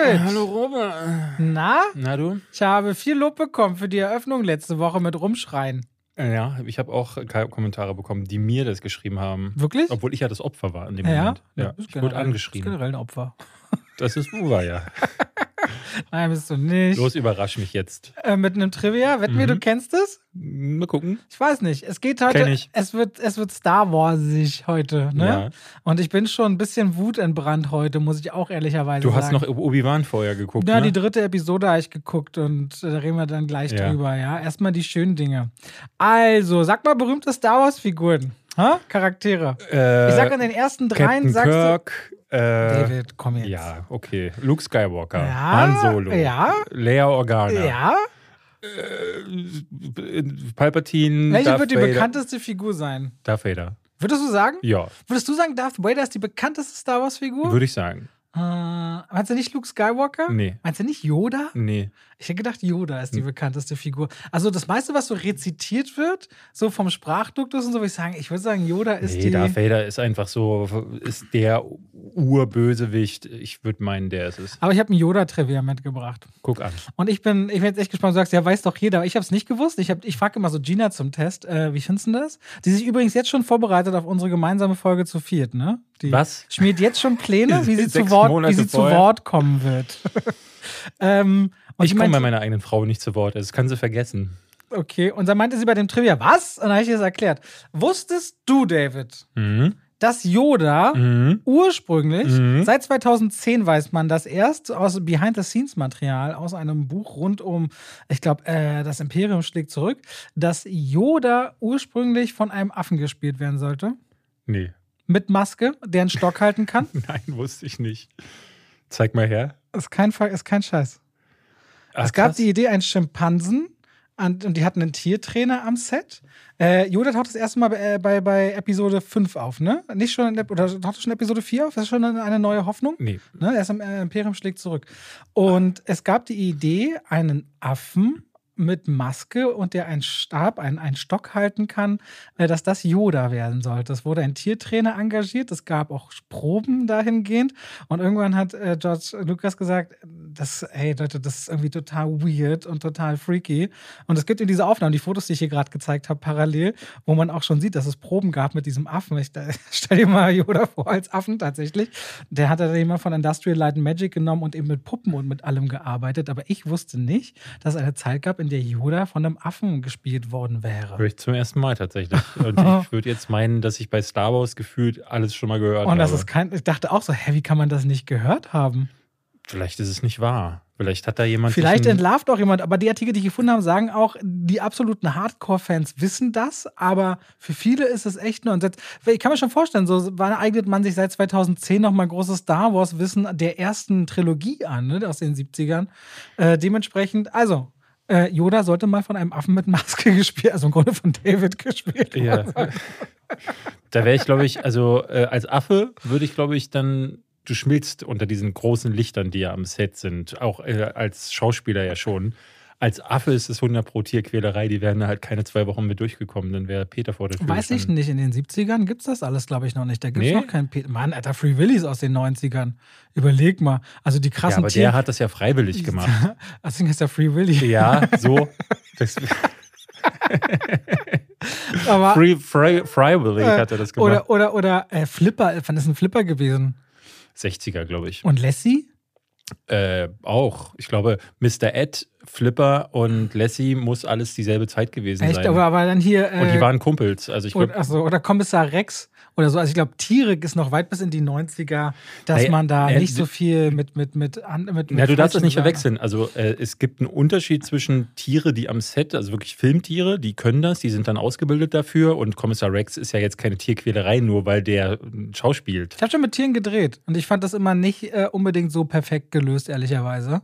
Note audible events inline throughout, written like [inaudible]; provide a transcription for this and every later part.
David. Hallo Robert. Na? Na du? Ich habe viel Lob bekommen für die Eröffnung letzte Woche mit Rumschreien. Ja, ich habe auch Kommentare bekommen, die mir das geschrieben haben. Wirklich? Obwohl ich ja das Opfer war in dem Ja? Moment. Ja, Ja, ich wurde angeschrieben. bist generell ein Opfer. Das ist Uwe, ja. [laughs] [laughs] Nein, bist du nicht. Los, überrasch mich jetzt. Äh, mit einem Trivia. Wetten wir, Mhm. du kennst es? Mal gucken. Ich weiß nicht. Es geht heute. Es wird, es wird Star Warsig heute, ne? Ja. Und ich bin schon ein bisschen wutentbrannt heute, muss ich auch ehrlicherweise Du sagen. hast noch Obi-Wan vorher geguckt, Ja, ne? die dritte Episode habe ich geguckt und äh, da reden wir dann gleich Ja. drüber, ja. Erstmal die schönen Dinge. Also, sag mal berühmte Star Wars-Figuren. Ha? Charaktere. Äh, Ich sag an den ersten dreien, Captain sagst Kirk. du. Äh, David, komm jetzt. ja, okay. Luke Skywalker. Ja, Han Solo. ja. Leia Organa. Ja? Äh, Palpatine. Welche Darth wird die Vader. bekannteste Figur sein? Darth Vader. Würdest du sagen? Ja, Würdest du sagen, Darth Vader ist die bekannteste Star Wars-Figur? würde ich sagen. Äh, meinst du nicht Luke Skywalker? Nee. Meinst du nicht Yoda? Nee. Ich hätte gedacht, Yoda ist die Hm. bekannteste Figur. Also das meiste, was so rezitiert wird, so vom Sprachduktus und so, würde ich sagen, ich würde sagen, Yoda ist Nee, die. Darth Vader ist einfach so, ist der Urbösewicht. Ich würde meinen, der ist es. Aber ich habe ein Yoda-Trivia mitgebracht. Guck an. Und ich bin, ich bin jetzt echt gespannt, du sagst, ja, weiß doch jeder. Aber ich habe es nicht gewusst. Ich, hab- ich frage immer so Gina zum Test, äh, wie findest du das? Die sich übrigens jetzt schon vorbereitet auf unsere gemeinsame Folge zu viert, ne? Die Was? Schmiert jetzt schon Pläne, [laughs] wie sie, zu Wort, wie sie zu. Wort kommen wird. [laughs] ähm, Ich die komme bei meiner eigenen Frau nicht zu Wort. Das kann sie vergessen. Okay, und dann meinte sie bei dem Trivia, was? Und dann habe ich ihr das erklärt. Wusstest du, David, Mhm. dass Yoda Mhm. ursprünglich, Mhm. seit 2010 weiß man das erst, aus Behind-the-Scenes-Material, aus einem Buch rund um, ich glaube, äh, das Imperium schlägt zurück, dass Yoda ursprünglich von einem Affen gespielt werden sollte. Nee. Mit Maske, der einen Stock halten kann. [laughs] Nein, wusste ich nicht. Zeig mal her. Ist kein, ist kein Scheiß. Ach, es gab krass. die Idee, einen Schimpansen an, und die hatten einen Tiertrainer am Set. Äh, Yoda taucht das erste Mal bei, äh, bei, bei Episode 5 auf, ne? Nicht schon, in, der- oder taucht schon Episode 4 auf? Das ist schon eine, eine neue Hoffnung? Nee. Ne? Erst im äh, Imperium schlägt zurück. Und es gab die Idee, einen Affen mit Maske und der einen Stab, einen, einen Stock halten kann, äh, dass das Yoda werden sollte. Es wurde ein Tiertrainer engagiert, es gab auch Proben dahingehend und irgendwann hat äh, George Lucas gesagt, das, hey Leute, das ist irgendwie total weird und total freaky. Und es gibt in diese Aufnahmen, die Fotos, die ich hier gerade gezeigt habe, parallel, wo man auch schon sieht, dass es Proben gab mit diesem Affen. Ich da, [laughs] stell dir mal Yoda vor als Affen tatsächlich. Der hat dann jemand von Industrial Light and Magic genommen und eben mit Puppen und mit allem gearbeitet. Aber ich wusste nicht, dass es eine Zeit gab, in der Yoda von einem Affen gespielt worden wäre. Höre ich zum ersten Mal tatsächlich. Und ich [laughs] würde jetzt meinen, dass ich bei Star Wars gefühlt alles schon mal gehört Und das habe. ist kein, ich dachte auch so, hä, wie kann man das nicht gehört haben? Vielleicht ist es nicht wahr. Vielleicht hat da jemand. Vielleicht entlarvt auch jemand, aber die Artikel, die ich gefunden habe, sagen auch, die absoluten Hardcore-Fans wissen das, aber für viele ist es echt nur. Ich kann mir schon vorstellen, so wann eignet man sich seit 2010 nochmal großes Star Wars-Wissen der ersten Trilogie an, ne, aus den 70ern. Äh, dementsprechend, also. Äh, Yoda sollte mal von einem Affen mit Maske [laughs] gespielt, also im Grunde von David gespielt. Ja. Da wäre ich, glaube ich, also äh, als Affe würde ich, glaube ich, dann. Du schmilzt unter diesen großen Lichtern, die ja am Set sind. Auch äh, als Schauspieler ja schon. Als Affe ist es 100 pro Tierquälerei. Die wären halt keine zwei Wochen mit durchgekommen. Dann wäre Peter vor der Tür. Weiß ich gestanden. nicht, in den 70ern gibt es das alles, glaube ich, noch nicht. Da gibt es Nee? noch keinen Peter. Mann, Alter, Free Willies aus den 90ern. Überleg mal. Also die Ja, krassen aber Tier- der hat das ja freiwillig [laughs] gemacht. Deswegen heißt er Free Willy. ja, so. [laughs] Das, [laughs] Aber, free, free, freiwillig äh, hat er das gemacht. oder oder, oder äh, Flipper, wann ist ein Flipper gewesen? 60er, glaube ich. Und Lassie? Äh, auch. Ich glaube, Mr. Ed, Flipper und Lassie muss alles dieselbe Zeit gewesen Echt, sein. aber, aber dann hier. Äh, und die waren Kumpels. Also ich oder, glaube, achso, oder Kommissar Rex oder so. Also ich glaube, Tiere ist noch weit bis in die 90er, dass Naja, man da äh, nicht so viel mit mit mit an- mit, mit ja, du darfst das nicht verwechseln. Also äh, es gibt einen Unterschied zwischen Tiere, die am Set, also wirklich Filmtiere, die können das, die sind dann ausgebildet dafür. Und Kommissar Rex ist ja jetzt keine Tierquälerei, nur weil der äh, schauspielt. Ich habe schon mit Tieren gedreht und ich fand das immer nicht äh, unbedingt so perfekt gelöst, ehrlicherweise.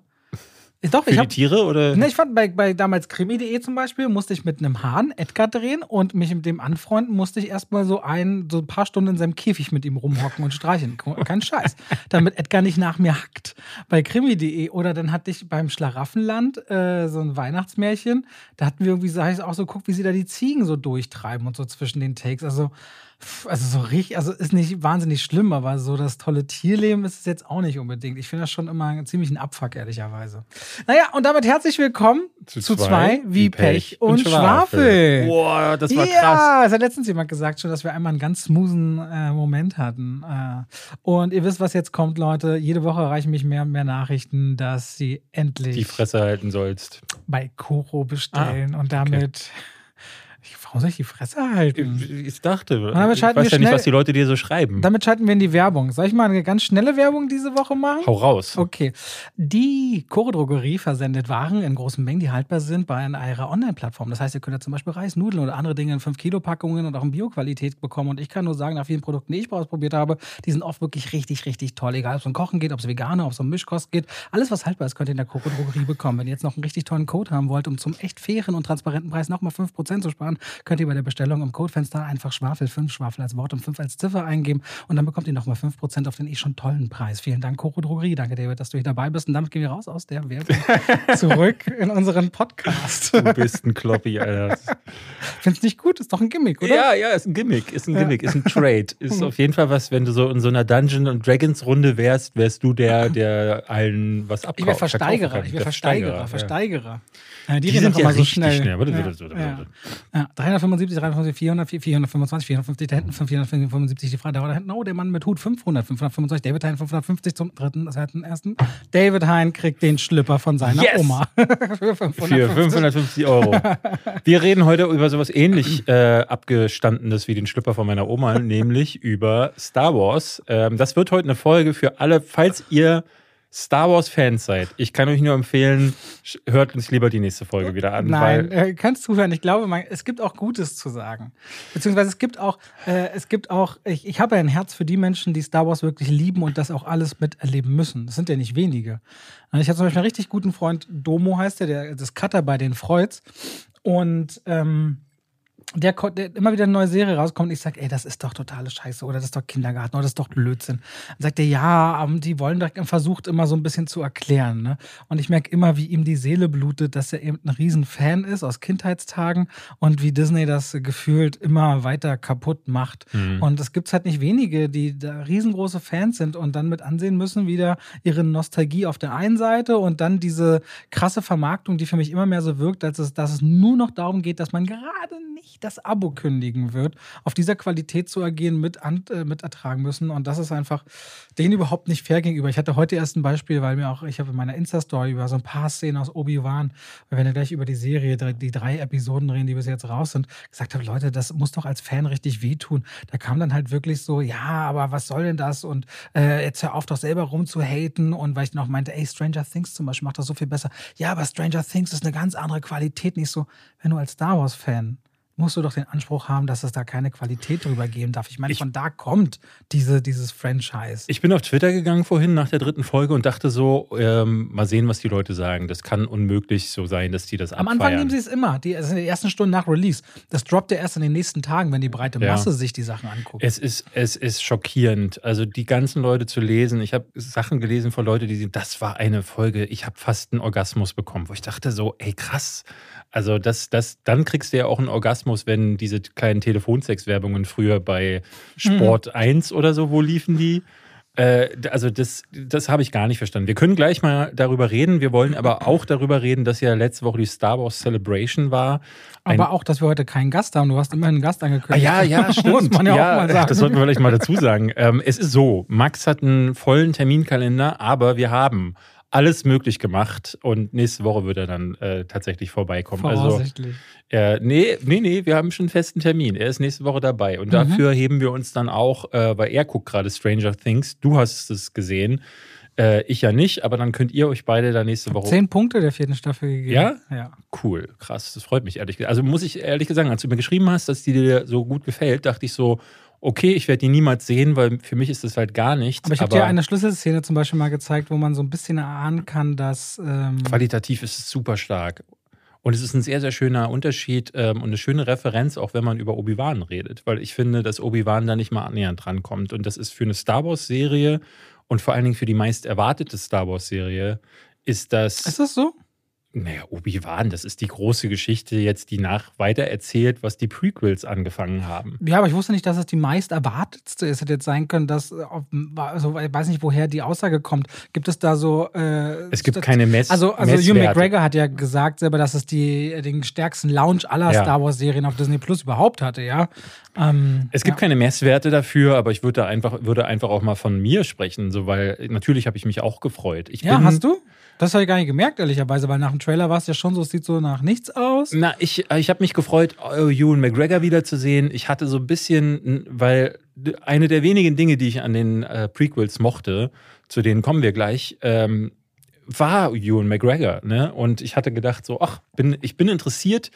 Ist Doch, Für ich die hab, Tiere oder? Ne, ich fand bei, bei damals Krimi.de zum Beispiel, musste ich mit einem Hahn Edgar drehen und mich mit dem anfreunden, musste ich erstmal so ein, so ein paar Stunden in seinem Käfig mit ihm rumhocken und streicheln. Kein Scheiß. [laughs] Damit Edgar nicht nach mir hackt. Bei Krimi.de oder dann hatte ich beim Schlaraffenland äh, so ein Weihnachtsmärchen. Da hatten wir irgendwie, sag ich auch so, guck, wie sie da die Ziegen so durchtreiben und so zwischen den Takes. Also, Also so richtig, also ist nicht wahnsinnig schlimm, aber so das tolle Tierleben ist es jetzt auch nicht unbedingt. Ich finde das schon immer ziemlich ein Abfuck, ehrlicherweise. Naja, und damit herzlich willkommen zu, zu zwei, zwei, wie Pech, und, und Schwafel. Boah, das war ja, krass. Ja, es hat letztens jemand gesagt schon, dass wir einmal einen ganz smoothen äh, Moment hatten. Äh, und ihr wisst, was jetzt kommt, Leute. Jede Woche erreichen mich mehr und mehr Nachrichten, dass sie endlich die Fresse halten sollst. Bei Koro bestellen ah, und damit okay. Warum soll ich die Fresse halten? Ich dachte, ich weiß ja schnell, nicht, was die Leute dir so schreiben. Damit schalten wir in die Werbung. Soll ich mal eine ganz schnelle Werbung diese Woche machen? Hau raus. Okay. Die Chore Drogerie versendet Waren in großen Mengen, die haltbar sind bei einer Online-Plattform. Das heißt, ihr könnt ja zum Beispiel Reis, Nudeln oder andere Dinge in 5-Kilo-Packungen und auch in Bio-Qualität bekommen. Und ich kann nur sagen, nach vielen Produkten, die ich ausprobiert habe, die sind oft wirklich richtig, richtig toll. Egal, ob es um Kochen geht, ob es vegane, ob es um Mischkost geht. Alles, was haltbar ist, könnt ihr in der Chore Drogerie bekommen. Wenn ihr jetzt noch einen richtig tollen Code haben wollt, um zum echt fairen und transparenten Preis nochmal 5% zu sparen, könnt ihr bei der Bestellung im Codefenster einfach Schwafel 5, Schwafel als Wort und 5 als Ziffer eingeben und dann bekommt ihr nochmal 5% auf den eh schon tollen Preis. Vielen Dank, Coro Drogerie. Danke, David, dass du hier dabei bist. Und damit gehen wir raus aus der Werbung [laughs] zurück in unseren Podcast. Du bist ein Kloppi, Alter. Findest nicht gut? Ist doch ein Gimmick, oder? Ja, ja, ist ein Gimmick, ist ein Gimmick, ist ein Trade. [laughs] Ist auf jeden Fall was, wenn du so in so einer Dungeon und Dragons Runde wärst, wärst du der, der allen was abkauft. Ich wäre Versteigerer, ich wäre Versteigerer, Versteigerer. Ja, die, die sind ja so schnell. schnell. Warte, warte, warte, ja. Ja. 375, 375, 400, 425, 450, da hinten 475 die Frage, da hinten, oh, der Mann mit Hut 500, 525, David Hein 550 zum dritten, das hat den ersten. David Hein kriegt den Schlipper von seiner yes! Oma. [laughs] Für 550. Für 550 Euro. Wir reden heute über sowas ähnlich äh, abgestandenes wie den Schlipper von meiner Oma, nämlich über Star Wars. Ähm, das wird heute eine Folge für alle, falls ihr Star Wars-Fans seid, ich kann euch nur empfehlen, hört uns lieber die nächste Folge wieder an. Nein, äh, kannst du hören. Ich glaube, man, es gibt auch Gutes zu sagen. Beziehungsweise es gibt auch, äh, es gibt auch, ich, ich habe ein Herz für die Menschen, die Star Wars wirklich lieben und das auch alles miterleben müssen. Das sind ja nicht wenige. Ich habe zum Beispiel einen richtig guten Freund, Domo heißt der, der das Cutter bei den Freuds. Und ähm, der, der, immer wieder eine neue Serie rauskommt und ich sage, ey, das ist doch totale Scheiße oder das ist doch Kindergarten oder das ist doch Blödsinn. Dann sagt er, ja, die wollen direkt versucht immer so ein bisschen zu erklären. Ne? Und ich merke immer, wie ihm die Seele blutet, dass er eben ein Riesenfan ist aus Kindheitstagen und wie Disney das gefühlt immer weiter kaputt macht. Mhm. Und es gibt halt nicht wenige, die da riesengroße Fans sind und dann mit ansehen müssen, wieder ihre Nostalgie auf der einen Seite und dann diese krasse Vermarktung, die für mich immer mehr so wirkt, als es, dass es nur noch darum geht, dass man gerade nicht das Abo kündigen wird, auf dieser Qualität zu agieren, mit, äh, mit ertragen müssen. Und das ist einfach denen überhaupt nicht fair gegenüber. Ich hatte heute erst ein Beispiel, weil mir auch, ich habe in meiner Insta-Story über so ein paar Szenen aus Obi-Wan, wir werden ja gleich über die Serie, die drei Episoden reden, die bis jetzt raus sind, gesagt habe, Leute, das muss doch als Fan richtig wehtun. Da kam dann halt wirklich so, ja, aber was soll denn das? Und äh, jetzt hör auf, doch selber rumzuhaten. Und weil ich auch meinte, ey, Stranger Things zum Beispiel macht das so viel besser. Ja, aber Stranger Things ist eine ganz andere Qualität. Nicht so, wenn du als Star Wars-Fan musst du doch den Anspruch haben, dass es da keine Qualität drüber geben darf. Ich meine, ich, von da kommt diese, dieses Franchise. Ich bin auf Twitter gegangen vorhin nach der dritten Folge und dachte so, ähm, mal sehen, was die Leute sagen. Das kann unmöglich so sein, dass die das Am abfeiern. Am Anfang nehmen sie es immer. Die, also in den ersten Stunden nach Release. Das droppt ja erst in den nächsten Tagen, wenn die breite Masse ja. sich die Sachen anguckt. Es ist, es ist schockierend. Also die ganzen Leute zu lesen. Ich habe Sachen gelesen von Leuten, die sagen, das war eine Folge, ich habe fast einen Orgasmus bekommen, wo ich dachte so, ey krass. Also das, das, dann kriegst du ja auch einen Orgasmus, wenn diese kleinen Telefonsex-Werbungen früher bei Sport mhm. 1 oder so, wo liefen die? Äh, also das, das habe ich gar nicht verstanden. Wir können gleich mal darüber reden. Wir wollen aber auch darüber reden, dass ja letzte Woche die Star Wars Celebration war. Ein aber auch, dass wir heute keinen Gast haben. Du hast immer einen Gast angekündigt. Ah, ja, ja, [laughs] stimmt. Muss ja, ja. Das sollten wir vielleicht mal dazu sagen. Ähm, es ist so, Max hat einen vollen Terminkalender, aber wir haben alles möglich gemacht und nächste Woche wird er dann äh, tatsächlich vorbeikommen. Also, äh, nee, nee, nee, wir haben schon einen festen Termin. Er ist nächste Woche dabei und mhm. dafür heben wir uns dann auch, äh, weil er guckt gerade Stranger Things. Du hast es gesehen. Äh, ich ja nicht, aber dann könnt ihr euch beide da nächste Woche. Zehn Punkte der vierten Staffel gegeben. Ja? Ja. Cool, krass. Das freut mich ehrlich gesagt. Also muss ich ehrlich gesagt, als du mir geschrieben hast, dass die dir so gut gefällt, dachte ich so, okay, ich werde die niemals sehen, weil für mich ist das halt gar nichts. Aber ich habe dir eine Schlüsselszene zum Beispiel mal gezeigt, wo man so ein bisschen erahnen kann, dass. Ähm qualitativ ist es super stark. Und es ist ein sehr, sehr schöner Unterschied ähm, und eine schöne Referenz, auch wenn man über Obi-Wan redet. Weil ich finde, dass Obi-Wan da nicht mal annähernd drankommt. Und das ist für eine Star Wars-Serie und vor allen Dingen für die meist erwartete Star Wars-Serie ist das. Ist das so? Naja, Obi-Wan, das ist die große Geschichte jetzt, die nach weiter erzählt, was die Prequels angefangen haben. Ja, aber ich wusste nicht, dass es die meist erwartetste ist. Hätte jetzt sein können, dass, also ich weiß nicht, woher die Aussage kommt. Gibt es da so. Äh, es gibt keine Mess Also, also Hugh McGregor hat ja gesagt selber, dass es die, den stärksten Launch aller ja. Star Wars-Serien auf Disney Plus überhaupt hatte, ja. Ähm, es gibt ja. keine Messwerte dafür, aber ich würde einfach, würde einfach auch mal von mir sprechen, so, weil natürlich habe ich mich auch gefreut. Ich ja, hast du? Das habe ich gar nicht gemerkt, ehrlicherweise, weil nach dem Trailer war es ja schon so, es sieht so nach nichts aus. Na, ich, ich habe mich gefreut, Ewan McGregor wiederzusehen. Ich hatte so ein bisschen, weil eine der wenigen Dinge, die ich an den äh, Prequels mochte, zu denen kommen wir gleich, ähm, war Ewan McGregor. Ne? Und ich hatte gedacht, so, ach, bin, ich bin interessiert,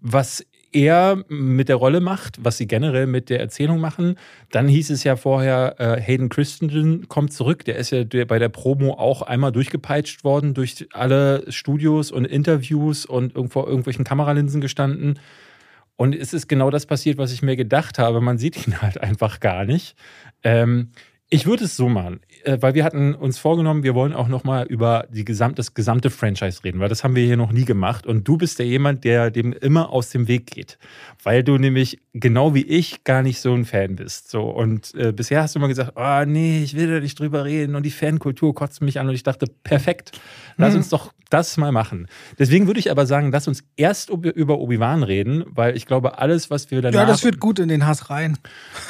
was er mit der Rolle macht, was sie generell mit der Erzählung machen. Dann hieß es ja vorher, äh, Hayden Christensen kommt zurück. Der ist ja bei der Promo auch einmal durchgepeitscht worden durch alle Studios und Interviews und irgendwo irgendwelchen Kameralinsen gestanden. Und es ist genau das passiert, was ich mir gedacht habe. Man sieht ihn [laughs] halt einfach gar nicht. Ähm, ich würde es so machen, äh, weil wir hatten uns vorgenommen, wir wollen auch noch mal über die gesamt, das gesamte Franchise reden, weil das haben wir hier noch nie gemacht. Und du bist ja jemand, der dem immer aus dem Weg geht, weil du nämlich genau wie ich gar nicht so ein Fan bist. So und äh, bisher hast du immer gesagt, oh nee, ich will da nicht drüber reden und die Fankultur kotzt mich an. Und ich dachte, perfekt, lass mhm. uns doch das mal machen. Deswegen würde ich aber sagen, lass uns erst über Obi Wan reden, weil ich glaube, alles, was wir danach ja, das wird gut in den Hass rein.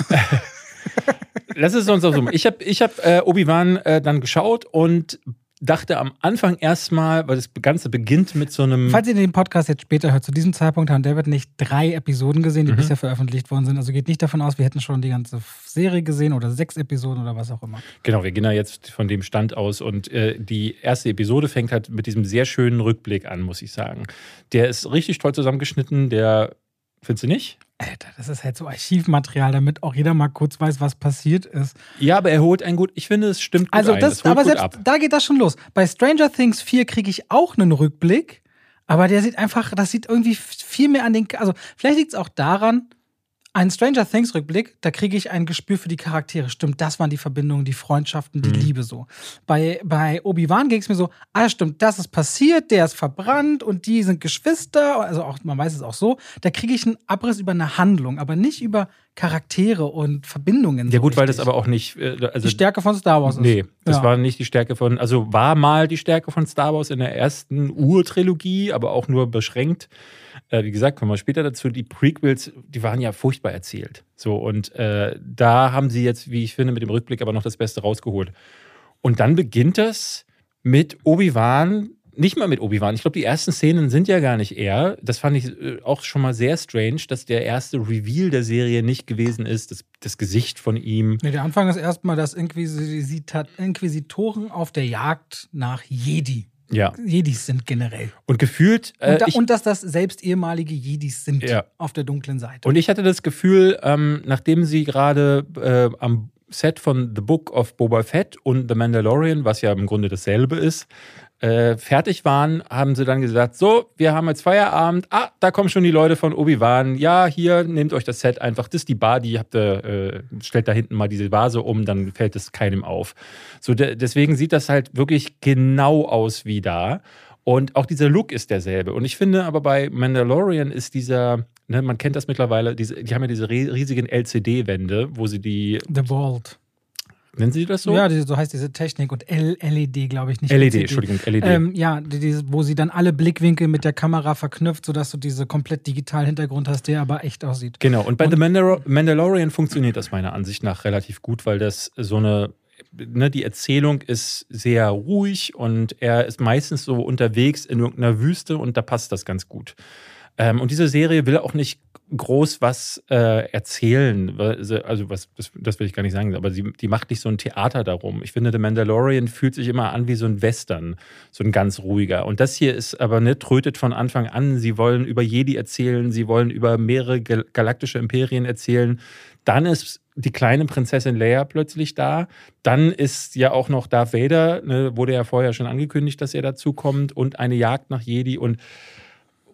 [laughs] Lass es uns auch so machen. Ich habe ich hab, äh, Obi-Wan äh, dann geschaut und dachte am Anfang erstmal, weil das Ganze beginnt mit so einem. Falls ihr den Podcast jetzt später hört, zu diesem Zeitpunkt haben David nicht drei Episoden gesehen, die mhm. bisher veröffentlicht worden sind. Also geht nicht davon aus, wir hätten schon die ganze Serie gesehen oder sechs Episoden oder was auch immer. Genau, wir gehen da jetzt von dem Stand aus und äh, die erste Episode fängt halt mit diesem sehr schönen Rückblick an, muss ich sagen. Der ist richtig toll zusammengeschnitten, der Findest du nicht? Alter, das ist halt so Archivmaterial, damit auch jeder mal kurz weiß, was passiert ist. Ja, aber er holt ein gut, ich finde, es stimmt gut Also, das, das aber selbst ab. da geht das schon los. Bei Stranger Things 4 kriege ich auch einen Rückblick, aber der sieht einfach, das sieht irgendwie viel mehr an den, also vielleicht liegt es auch daran, ein Stranger Things Rückblick, da kriege ich ein Gespür für die Charaktere. Stimmt, das waren die Verbindungen, die Freundschaften, die mhm. Liebe so. Bei, bei Obi-Wan ging es mir so, ah stimmt, das ist passiert, der ist verbrannt und die sind Geschwister, also auch, man weiß es auch so. Da kriege ich einen Abriss über eine Handlung, aber nicht über Charaktere und Verbindungen. Ja, so gut, richtig. weil das aber auch nicht. Äh, also, die Stärke von Star Wars ist. Nee, das ja. war nicht die Stärke von. Also war mal die Stärke von Star Wars in der ersten Urtrilogie, aber auch nur beschränkt. Äh, wie gesagt, kommen wir später dazu. Die Prequels, die waren ja furchtbar erzählt. So, und äh, da haben sie jetzt, wie ich finde, mit dem Rückblick aber noch das Beste rausgeholt. Und dann beginnt das mit Obi-Wan, nicht mal mit Obi-Wan. Ich glaube, die ersten Szenen sind ja gar nicht er. Das fand ich äh, auch schon mal sehr strange, dass der erste Reveal der Serie nicht gewesen ist, das, das Gesicht von ihm. Nee, der Anfang ist erstmal, dass Inquisitoren auf der Jagd nach Jedi ja. Jedis sind generell. Und gefühlt. Äh, und, da, ich, und, dass das selbst ehemalige Jedis sind ja. auf der dunklen Seite. Und ich hatte das Gefühl, ähm, nachdem sie gerade äh, am Set von The Book of Boba Fett und The Mandalorian, was ja im Grunde dasselbe ist, äh, fertig waren, haben sie dann gesagt, so, wir haben jetzt Feierabend. Ah, da kommen schon die Leute von Obi-Wan. Ja, hier, nehmt euch das Set einfach. Das ist die Bar, die habt ihr, äh, stellt da hinten mal diese Vase um, dann fällt es keinem auf. So, de deswegen sieht das halt wirklich genau aus wie da. Und auch dieser Look ist derselbe. Und ich finde aber bei Mandalorian ist dieser, ne, man kennt das mittlerweile, diese, die haben ja diese riesigen LCD-Wände, wo sie die. The Vault. Nennen Sie das so? Ja, so heißt diese Technik und LED, glaube ich nicht. LED, LCD. Entschuldigung, LED. Ähm, ja, die, wo sie dann alle Blickwinkel mit der Kamera verknüpft, sodass du diese komplett digitalen Hintergrund hast, der aber echt aussieht. Genau, und bei und, The Mandalor Mandalorian funktioniert das meiner Ansicht nach relativ gut, weil das so eine Ne, die Erzählung ist sehr ruhig und er ist meistens so unterwegs in irgendeiner Wüste und da passt das ganz gut. Ähm, und diese Serie will auch nicht groß was äh, erzählen. Also, was, das, das, will ich gar nicht sagen, aber sie, die macht nicht so ein Theater darum. Ich finde, The Mandalorian fühlt sich immer an wie so ein Western, so ein ganz ruhiger. Und das hier ist aber nicht, trötet von Anfang an. Sie wollen über Jedi erzählen, sie wollen über mehrere galaktische Imperien erzählen. Dann ist die kleine Prinzessin Leia plötzlich da. Dann ist ja auch noch Darth Vader, ne, wurde ja vorher schon angekündigt, dass er dazu kommt und eine Jagd nach Jedi und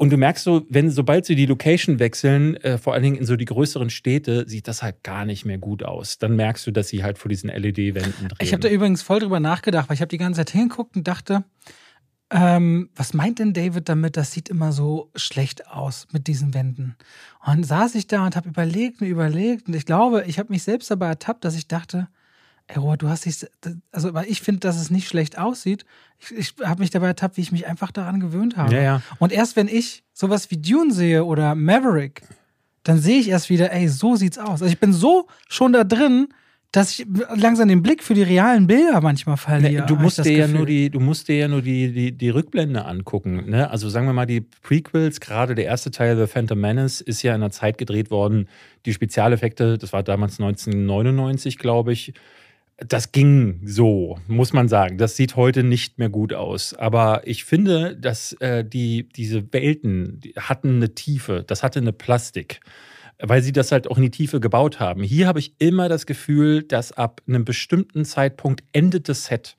und du merkst so, wenn sobald sie die Location wechseln, äh, vor allen Dingen in so die größeren Städte, sieht das halt gar nicht mehr gut aus. Dann merkst du, dass sie halt vor diesen LED-Wänden drehen. Ich habe da übrigens voll drüber nachgedacht, weil ich habe die ganze Zeit hingeguckt und dachte, ähm, was meint denn David damit? Das sieht immer so schlecht aus mit diesen Wänden. Und saß ich da und habe überlegt und überlegt. Und ich glaube, ich habe mich selbst dabei ertappt, dass ich dachte, ey, Robert, du hast dich, also, weil ich finde, dass es nicht schlecht aussieht. Ich, ich habe mich dabei ertappt, wie ich mich einfach daran gewöhnt habe. Ja, ja. Und erst wenn ich sowas wie Dune sehe oder Maverick, dann sehe ich erst wieder, ey, so sieht's aus. Also ich bin so schon da drin, dass ich langsam den Blick für die realen Bilder manchmal verliere. Ne, du musst dir ja nur die, du musst dir ja nur die, die, die Rückblende angucken. Ne? Also sagen wir mal, die Prequels, gerade der erste Teil, The Phantom Menace, ist ja in einer Zeit gedreht worden. Die Spezialeffekte, das war damals 1999, glaube ich. Das ging so, muss man sagen. Das sieht heute nicht mehr gut aus. Aber ich finde, dass äh, die, diese Welten die hatten eine Tiefe, das hatte eine Plastik weil sie das halt auch in die Tiefe gebaut haben. Hier habe ich immer das Gefühl, dass ab einem bestimmten Zeitpunkt endet das Set.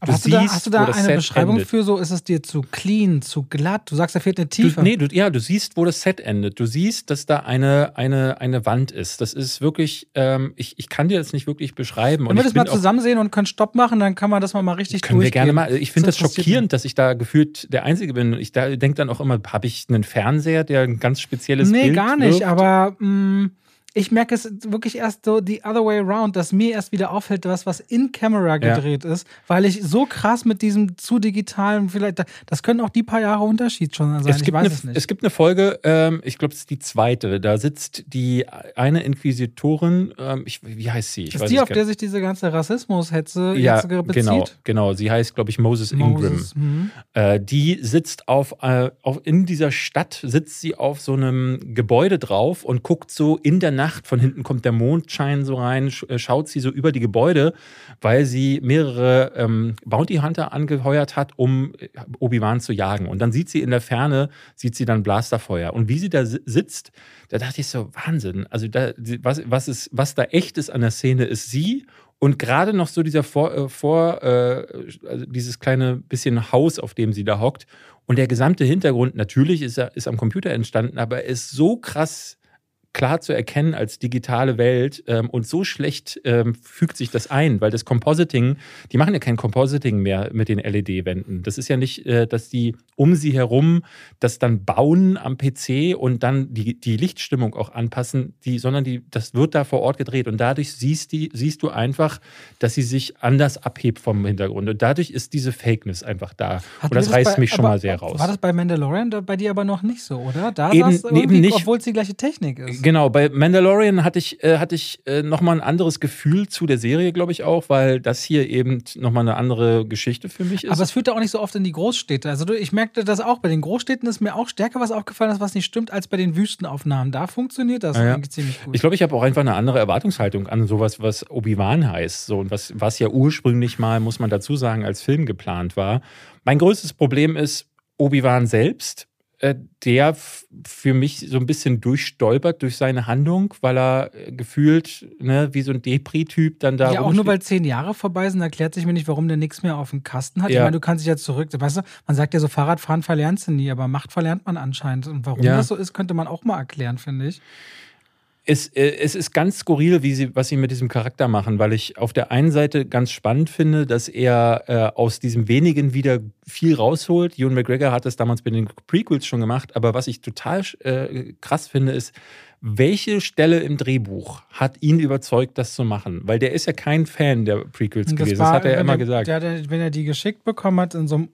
Aber hast, du da, hast du da das eine Set Beschreibung endet. für so, ist es dir zu clean, zu glatt? Du sagst, da fehlt eine Tiefe. Du, nee, du, ja, du siehst, wo das Set endet. Du siehst, dass da eine, eine, eine Wand ist. Das ist wirklich, ähm, ich, ich kann dir das nicht wirklich beschreiben. Wenn wir das mal zusammen sehen und können Stopp machen, dann kann man das mal, mal richtig Können wir durchgehen. gerne mal. Ich finde das interessiert schockierend, dass ich da gefühlt der Einzige bin. Ich da denke dann auch immer, habe ich einen Fernseher, der ein ganz spezielles Nee, Bild gar nicht, wirft? aber 嗯 ich merke es wirklich erst so the other way around, dass mir erst wieder auffällt, was, was in Camera gedreht ist, weil ich so krass mit diesem zu digitalen, vielleicht, das können auch die paar Jahre Unterschied schon sein. Es ich gibt, weiß eine, es nicht. es gibt eine Folge, ähm, ich glaube, es ist die zweite. Da sitzt die eine Inquisitorin, ähm, ich, wie heißt sie? Ich ist weiß die, auf der sich diese ganze Rassismus-Hetze ja, jetzt bezieht? genau, genau. Sie heißt, glaube ich, Moses Ingram. Moses, mhm. Äh, die sitzt auf, äh, auf, in dieser Stadt, sitzt sie auf so einem Gebäude drauf und guckt so in der Nacht, von hinten kommt der Mondschein so rein, äh, schaut sie so über die Gebäude, weil sie mehrere ähm, Bounty Hunter angeheuert hat, um äh, Obi-Wan zu jagen. Und dann sieht sie in der Ferne, sieht sie dann Blasterfeuer. Und wie sie da si- sitzt, da dachte ich so, Wahnsinn. Also da, was, was, ist, was da echt ist an der Szene, ist sie und gerade noch so dieser vor, äh, vor äh, also dieses kleine bisschen Haus, auf dem sie da hockt. Und der gesamte Hintergrund, natürlich ist er ist am Computer entstanden, aber er ist so krass klar zu erkennen als digitale Welt ähm, und so schlecht ähm, fügt sich das ein, weil das Compositing, die machen ja kein Compositing mehr mit den LED-Wänden. Das ist ja nicht, äh, dass die um sie herum das dann bauen am PC und dann die, die Lichtstimmung auch anpassen, die, sondern die, das wird da vor Ort gedreht und dadurch siehst, die, siehst du einfach, dass sie sich anders abhebt vom Hintergrund und dadurch ist diese Fakeness einfach da Hat und das mir reißt bei- mich schon aber mal sehr raus. War das bei Mandalorian da bei dir aber noch nicht so, oder? Da Eben- eben nicht. obwohl es die gleiche Technik ist. Genau, bei Mandalorian hatte ich, äh, hatte ich äh, nochmal ein anderes Gefühl zu der Serie, glaube ich auch, weil das hier eben nochmal eine andere Geschichte für mich ist. Aber es führt ja auch nicht so oft in die Großstädte. Also du, ich merkte das auch. Bei den Großstädten ist mir auch stärker was aufgefallen, was nicht stimmt, als bei den Wüstenaufnahmen. Da funktioniert das Ja, ja. eigentlich ziemlich gut. ich glaube, ich habe auch einfach eine andere Erwartungshaltung an sowas, was Obi-Wan heißt. So, und was, was ja ursprünglich mal, muss man dazu sagen, als Film geplant war. Mein größtes Problem ist Obi-Wan selbst, der f- für mich so ein bisschen durchstolpert durch seine Handlung, weil er äh, gefühlt ne, wie so ein Depri-Typ dann da ja, auch nur weil zehn Jahre vorbei sind, erklärt sich mir nicht, warum der nichts mehr auf dem Kasten hat. Ich Ja. meine, du kannst dich ja zurück. Weißt du, man sagt ja so, Fahrradfahren verlernst du nie, aber Macht verlernt man anscheinend. Und warum Ja. das so ist, könnte man auch mal erklären, finde ich. Es, äh, es ist ganz skurril, wie sie, was sie mit diesem Charakter machen, weil ich auf der einen Seite ganz spannend finde, dass er äh, aus diesem wenigen wieder viel rausholt. Ewan McGregor hat das damals bei den Prequels schon gemacht, aber was ich total äh, krass finde, ist, welche Stelle im Drehbuch hat ihn überzeugt, das zu machen? Weil der ist ja kein Fan der Prequels gewesen. Das hat er ja immer der, gesagt. Der, der, wenn er die geschickt bekommen hat in so einem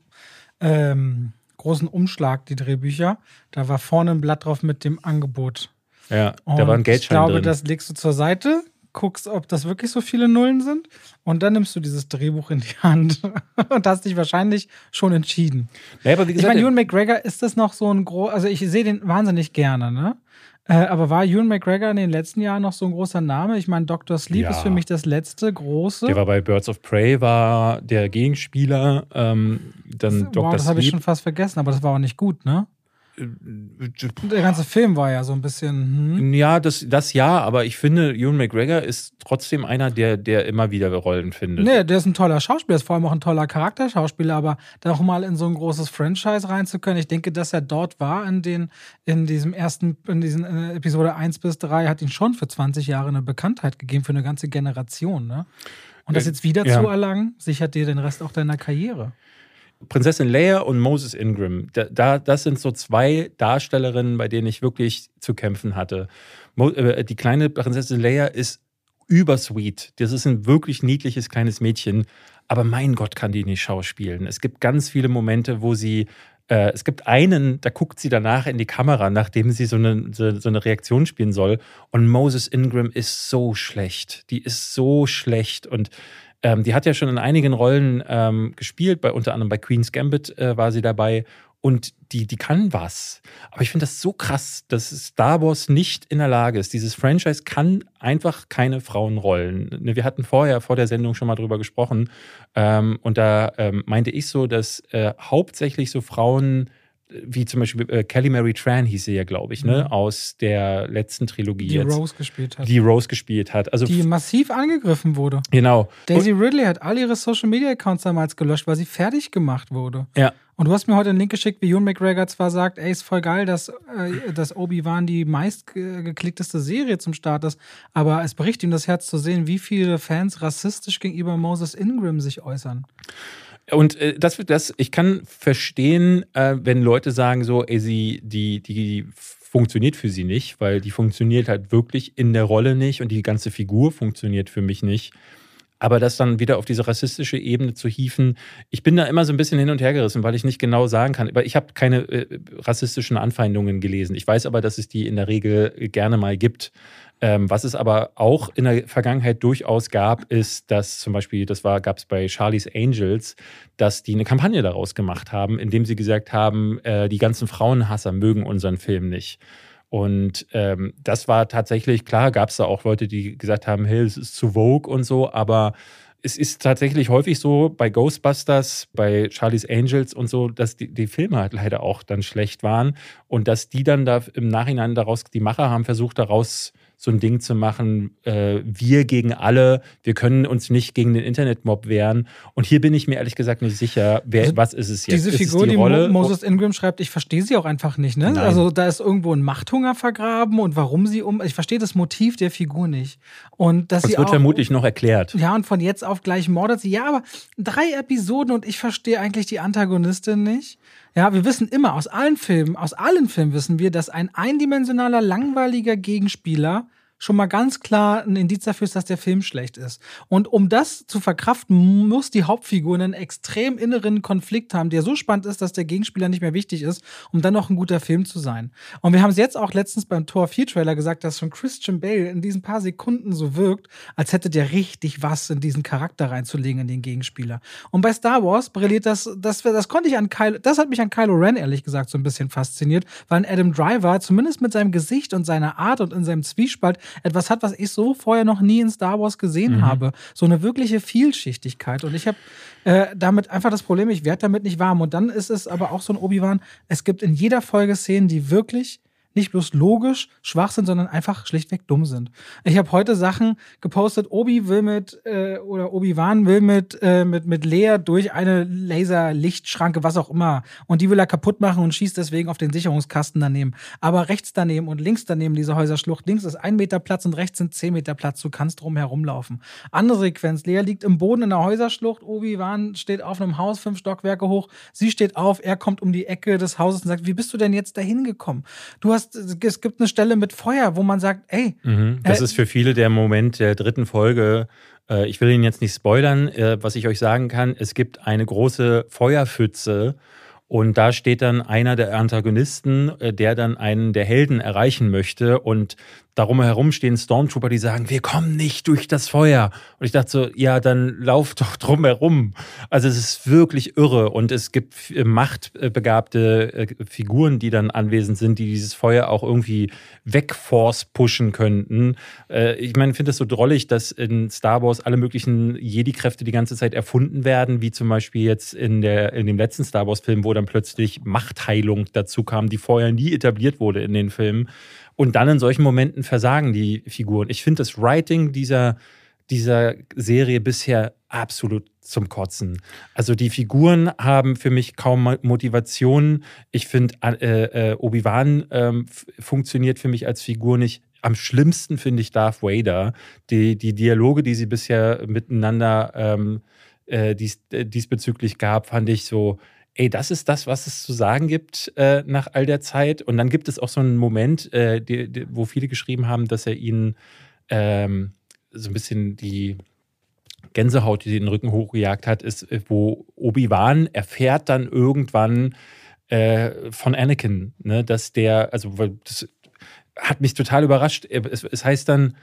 ähm, großen Umschlag, die Drehbücher, da war vorne ein Blatt drauf mit dem Angebot. Ja, Und da war ein ich Geldschein glaube, drin. das legst du zur Seite, guckst, ob das wirklich so viele Nullen sind und dann nimmst du dieses Drehbuch in die Hand [laughs] und hast dich wahrscheinlich schon entschieden. naja, aber wie Ich gesagt, meine, Ewan McGregor ist das noch so ein groß, also ich sehe den wahnsinnig gerne, ne? Äh, aber war Ewan McGregor in den letzten Jahren noch so ein großer Name? Ich meine, Dr. Sleep Ja. ist für mich das letzte große. der war bei Birds of Prey, war der Gegenspieler. Ähm, dann wow, Dr. das habe ich schon fast vergessen, aber das war auch nicht gut, ne? Der ganze Film war ja so ein bisschen. Hm. Ja, das, das ja, aber ich finde, Ewan McGregor ist trotzdem einer, der, der immer wieder Rollen findet. Nee, der ist ein toller Schauspieler, ist vor allem auch ein toller Charakterschauspieler, aber da auch mal in so ein großes Franchise rein zu können, ich denke, dass er dort war in den, in diesem ersten, in diesen äh, Episode 1 bis 3, hat ihn schon für 20 Jahre eine Bekanntheit gegeben für eine ganze Generation, ne? Und das Äh, jetzt wieder ja. zu erlangen, sichert dir den Rest auch deiner Karriere. Prinzessin Leia und Moses Ingram, da, da, das sind so zwei Darstellerinnen, bei denen ich wirklich zu kämpfen hatte. Mo, äh, die kleine Prinzessin Leia ist übersweet. Das ist ein wirklich niedliches kleines Mädchen. Aber mein Gott, kann die nicht schauspielen. Es gibt ganz viele Momente, wo sie äh, es gibt einen, da guckt sie danach in die Kamera, nachdem sie so eine, so, so, eine Reaktion spielen soll. Und Moses Ingram ist so schlecht. Die ist so schlecht. Und ähm, die hat ja schon in einigen Rollen ähm, gespielt, bei, unter anderem bei Queen's Gambit äh, war sie dabei und die, die kann was. Aber ich finde das so krass, dass Star Wars nicht in der Lage ist. Dieses Franchise kann einfach keine Frauenrollen. Ne, wir hatten vorher vor der Sendung schon mal drüber gesprochen. Ähm, und da ähm, meinte ich so, dass äh, hauptsächlich so Frauen wie zum Beispiel äh, Kelly Mary Tran hieß sie ja, glaube ich, ne, mhm. aus der letzten Trilogie. Die jetzt, Rose gespielt hat. Die Rose gespielt hat. Also die massiv angegriffen wurde. Genau. Daisy Ridley hat all ihre Social Media Accounts damals gelöscht, weil sie fertig gemacht wurde. Ja. Und du hast mir heute einen Link geschickt, wie Ewan McGregor zwar sagt, ey, ist voll geil, dass, äh, dass Obi-Wan die meistgeklickteste Serie zum Start ist, aber es bricht ihm das Herz zu sehen, wie viele Fans rassistisch gegenüber Moses Ingram sich äußern. Und äh, das, das, ich kann verstehen, äh, wenn Leute sagen so, ey, sie, die, die funktioniert für sie nicht, weil die funktioniert halt wirklich in der Rolle nicht und die ganze Figur funktioniert für mich nicht. Aber das dann wieder auf diese rassistische Ebene zu hieven, ich bin da immer so ein bisschen hin und her gerissen, weil ich nicht genau sagen kann. Aber ich habe keine äh, rassistischen Anfeindungen gelesen. Ich weiß aber, dass es die in der Regel gerne mal gibt. Ähm, was es aber auch in der Vergangenheit durchaus gab, ist, dass zum Beispiel, das war, gab es bei Charlie's Angels, dass die eine Kampagne daraus gemacht haben, indem sie gesagt haben, äh, die ganzen Frauenhasser mögen unseren Film nicht. Und ähm, das war tatsächlich, klar, gab es da auch Leute, die gesagt haben, hey, es ist zu Vogue und so, aber es ist tatsächlich häufig so bei Ghostbusters, bei Charlie's Angels und so, dass die, die, Filme halt leider auch dann schlecht waren und dass die dann da im Nachhinein daraus, die Macher haben versucht, daraus so ein Ding zu machen, äh, wir gegen alle, wir können uns nicht gegen den Internetmob wehren. Und hier bin ich mir ehrlich gesagt nicht sicher, wer, also was ist es jetzt? Diese Figur, die, die Rolle? Moses Ingram schreibt, ich verstehe sie auch einfach nicht. Ne? Also da ist irgendwo ein Machthunger vergraben und warum sie um. Ich verstehe das Motiv der Figur nicht. Und dass das sie wird auch, vermutlich noch erklärt. Ja, und von jetzt auf gleich mordet sie. Ja, aber drei Episoden und ich verstehe eigentlich die Antagonistin nicht. Ja, wir wissen immer, aus allen Filmen, aus allen Filmen wissen wir, dass ein eindimensionaler, langweiliger Gegenspieler schon mal ganz klar ein Indiz dafür ist, dass der Film schlecht ist. Und um das zu verkraften, muss die Hauptfigur einen extrem inneren Konflikt haben, der so spannend ist, dass der Gegenspieler nicht mehr wichtig ist, um dann noch ein guter Film zu sein. Und wir haben es jetzt auch letztens beim Tor 4 Trailer gesagt, dass schon Christian Bale in diesen paar Sekunden so wirkt, als hätte der richtig was in diesen Charakter reinzulegen in den Gegenspieler. Und bei Star Wars brilliert das, das, das konnte ich an Kylo, das hat mich an Kylo Ren ehrlich gesagt so ein bisschen fasziniert, weil Adam Driver zumindest mit seinem Gesicht und seiner Art und in seinem Zwiespalt etwas hat, was ich so vorher noch nie in Star Wars gesehen mhm. habe. So eine wirkliche Vielschichtigkeit. Und ich habe äh, damit einfach das Problem, ich werde damit nicht warm. Und dann ist es aber auch so ein Obi-Wan, es gibt in jeder Folge Szenen, die wirklich nicht bloß logisch schwach sind, sondern einfach schlichtweg dumm sind. Ich habe heute Sachen gepostet, Obi will mit äh, oder Obi-Wan will mit, äh, mit, mit Lea durch eine Laserlichtschranke, was auch immer. Und die will er kaputt machen und schießt deswegen auf den Sicherungskasten daneben. Aber rechts daneben und links daneben diese Häuserschlucht, links ist ein Meter Platz und rechts sind zehn Meter Platz. Du kannst drum herumlaufen. Andere Sequenz, Lea liegt im Boden in der Häuserschlucht, Obi-Wan steht auf einem Haus, fünf Stockwerke hoch, sie steht auf, er kommt um die Ecke des Hauses und sagt, wie bist du denn jetzt dahin gekommen? Du hast hast, es gibt eine Stelle mit Feuer, wo man sagt, ey. Mhm. Das äh, ist für viele der Moment der dritten Folge. Äh, ich will Ihnen jetzt nicht spoilern, äh, was ich euch sagen kann. Es gibt eine große Feuerpfütze und da steht dann einer der Antagonisten, äh, der dann einen der Helden erreichen möchte. Und darum herum stehen Stormtrooper, die sagen, wir kommen nicht durch das Feuer. Und ich dachte so, ja, dann lauf doch [laughs] drum herum. Also es ist wirklich irre und es gibt machtbegabte äh, Figuren, die dann anwesend sind, die dieses Feuer auch irgendwie wegforce pushen könnten. Äh, ich meine, ich finde es so drollig, dass in Star Wars alle möglichen Jedi-Kräfte die ganze Zeit erfunden werden, wie zum Beispiel jetzt in, der, in dem letzten Star Wars-Film, wo dann plötzlich Machtheilung dazu kam, die vorher nie etabliert wurde in den Filmen. Und dann in solchen Momenten versagen die Figuren. Ich finde das Writing dieser, dieser Serie bisher absolut zum Kotzen. Also die Figuren haben für mich kaum Motivation. Ich finde, äh, äh, Obi-Wan ähm, funktioniert für mich als Figur nicht. Am schlimmsten finde ich Darth Vader. Die, die Dialoge, die sie bisher miteinander ähm, äh, dies, äh, diesbezüglich gab, fand ich so, ey, das ist das, was es zu sagen gibt äh, nach all der Zeit. Und dann gibt es auch so einen Moment, äh, die, die, wo viele geschrieben haben, dass er ihnen ähm, so ein bisschen die Gänsehaut, die den Rücken hochgejagt hat, ist, äh, wo Obi-Wan erfährt dann irgendwann äh, von Anakin, ne, dass der, also das hat mich total überrascht. Es, es heißt dann,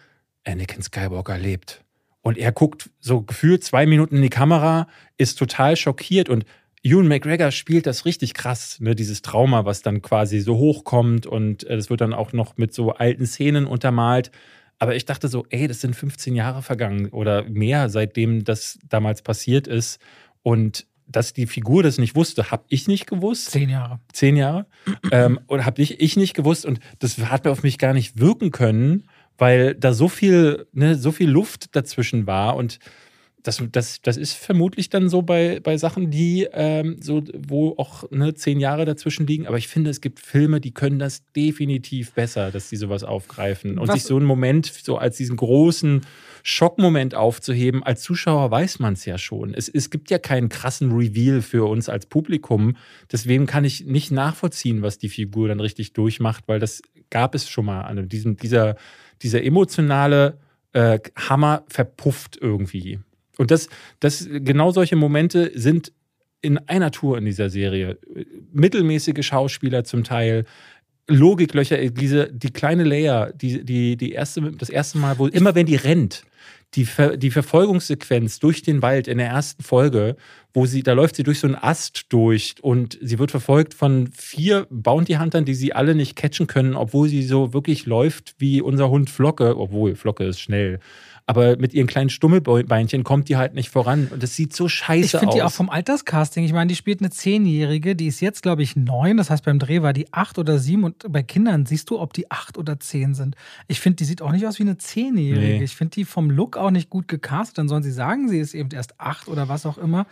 Anakin Skywalker lebt. Und er guckt so gefühlt zwei Minuten in die Kamera, ist total schockiert und Ewan McGregor spielt das richtig krass, ne, dieses Trauma, was dann quasi so hochkommt und äh, das wird dann auch noch mit so alten Szenen untermalt. Aber ich dachte so, ey, das sind 15 Jahre vergangen oder mehr, seitdem das damals passiert ist. Und dass die Figur das nicht wusste, habe ich nicht gewusst. Zehn Jahre. Zehn Jahre. ähm, oder habe ich, ich nicht gewusst. Und das hat auf mich gar nicht wirken können, weil da so viel, ne, so viel Luft dazwischen war. Und das, das, das ist vermutlich dann so bei, bei Sachen, die ähm, so, wo auch ne, zehn Jahre dazwischen liegen. Aber ich finde, es gibt Filme, die können das definitiv besser, dass die sowas aufgreifen. Und Was? sich so einen Moment, so als diesen großen Schockmoment aufzuheben, als Zuschauer weiß man es ja schon. Es, es gibt ja keinen krassen Reveal für uns als Publikum. Deswegen kann ich nicht nachvollziehen, was die Figur dann richtig durchmacht, weil das gab es schon mal an diesem, dieser, dieser emotionale äh, Hammer verpufft irgendwie. Und das, das, genau solche Momente sind in einer Tour in dieser Serie. Mittelmäßige Schauspieler zum Teil, Logiklöcher, diese, die kleine Leia, die, die, die erste, das erste Mal, wo immer wenn die rennt, die, Ver, die Verfolgungssequenz durch den Wald in der ersten Folge, wo sie, da läuft sie durch so einen Ast durch und sie wird verfolgt von vier Bounty Huntern, die sie alle nicht catchen können, obwohl sie so wirklich läuft wie unser Hund Flocke, obwohl Flocke ist schnell aber mit ihren kleinen Stummelbeinchen kommt die halt nicht voran. Und das sieht so scheiße ich aus. Ich finde die auch vom Alterscasting, ich meine, die spielt eine Zehnjährige, die ist jetzt, glaube ich, neun. Das heißt, beim Dreh war die acht oder sieben und bei Kindern siehst du, ob die acht oder zehn sind. Ich finde, die sieht auch nicht aus wie eine Zehnjährige. Nee. Ich finde die vom Look auch nicht gut gecastet. Dann sollen sie sagen, sie ist eben erst acht oder was auch immer.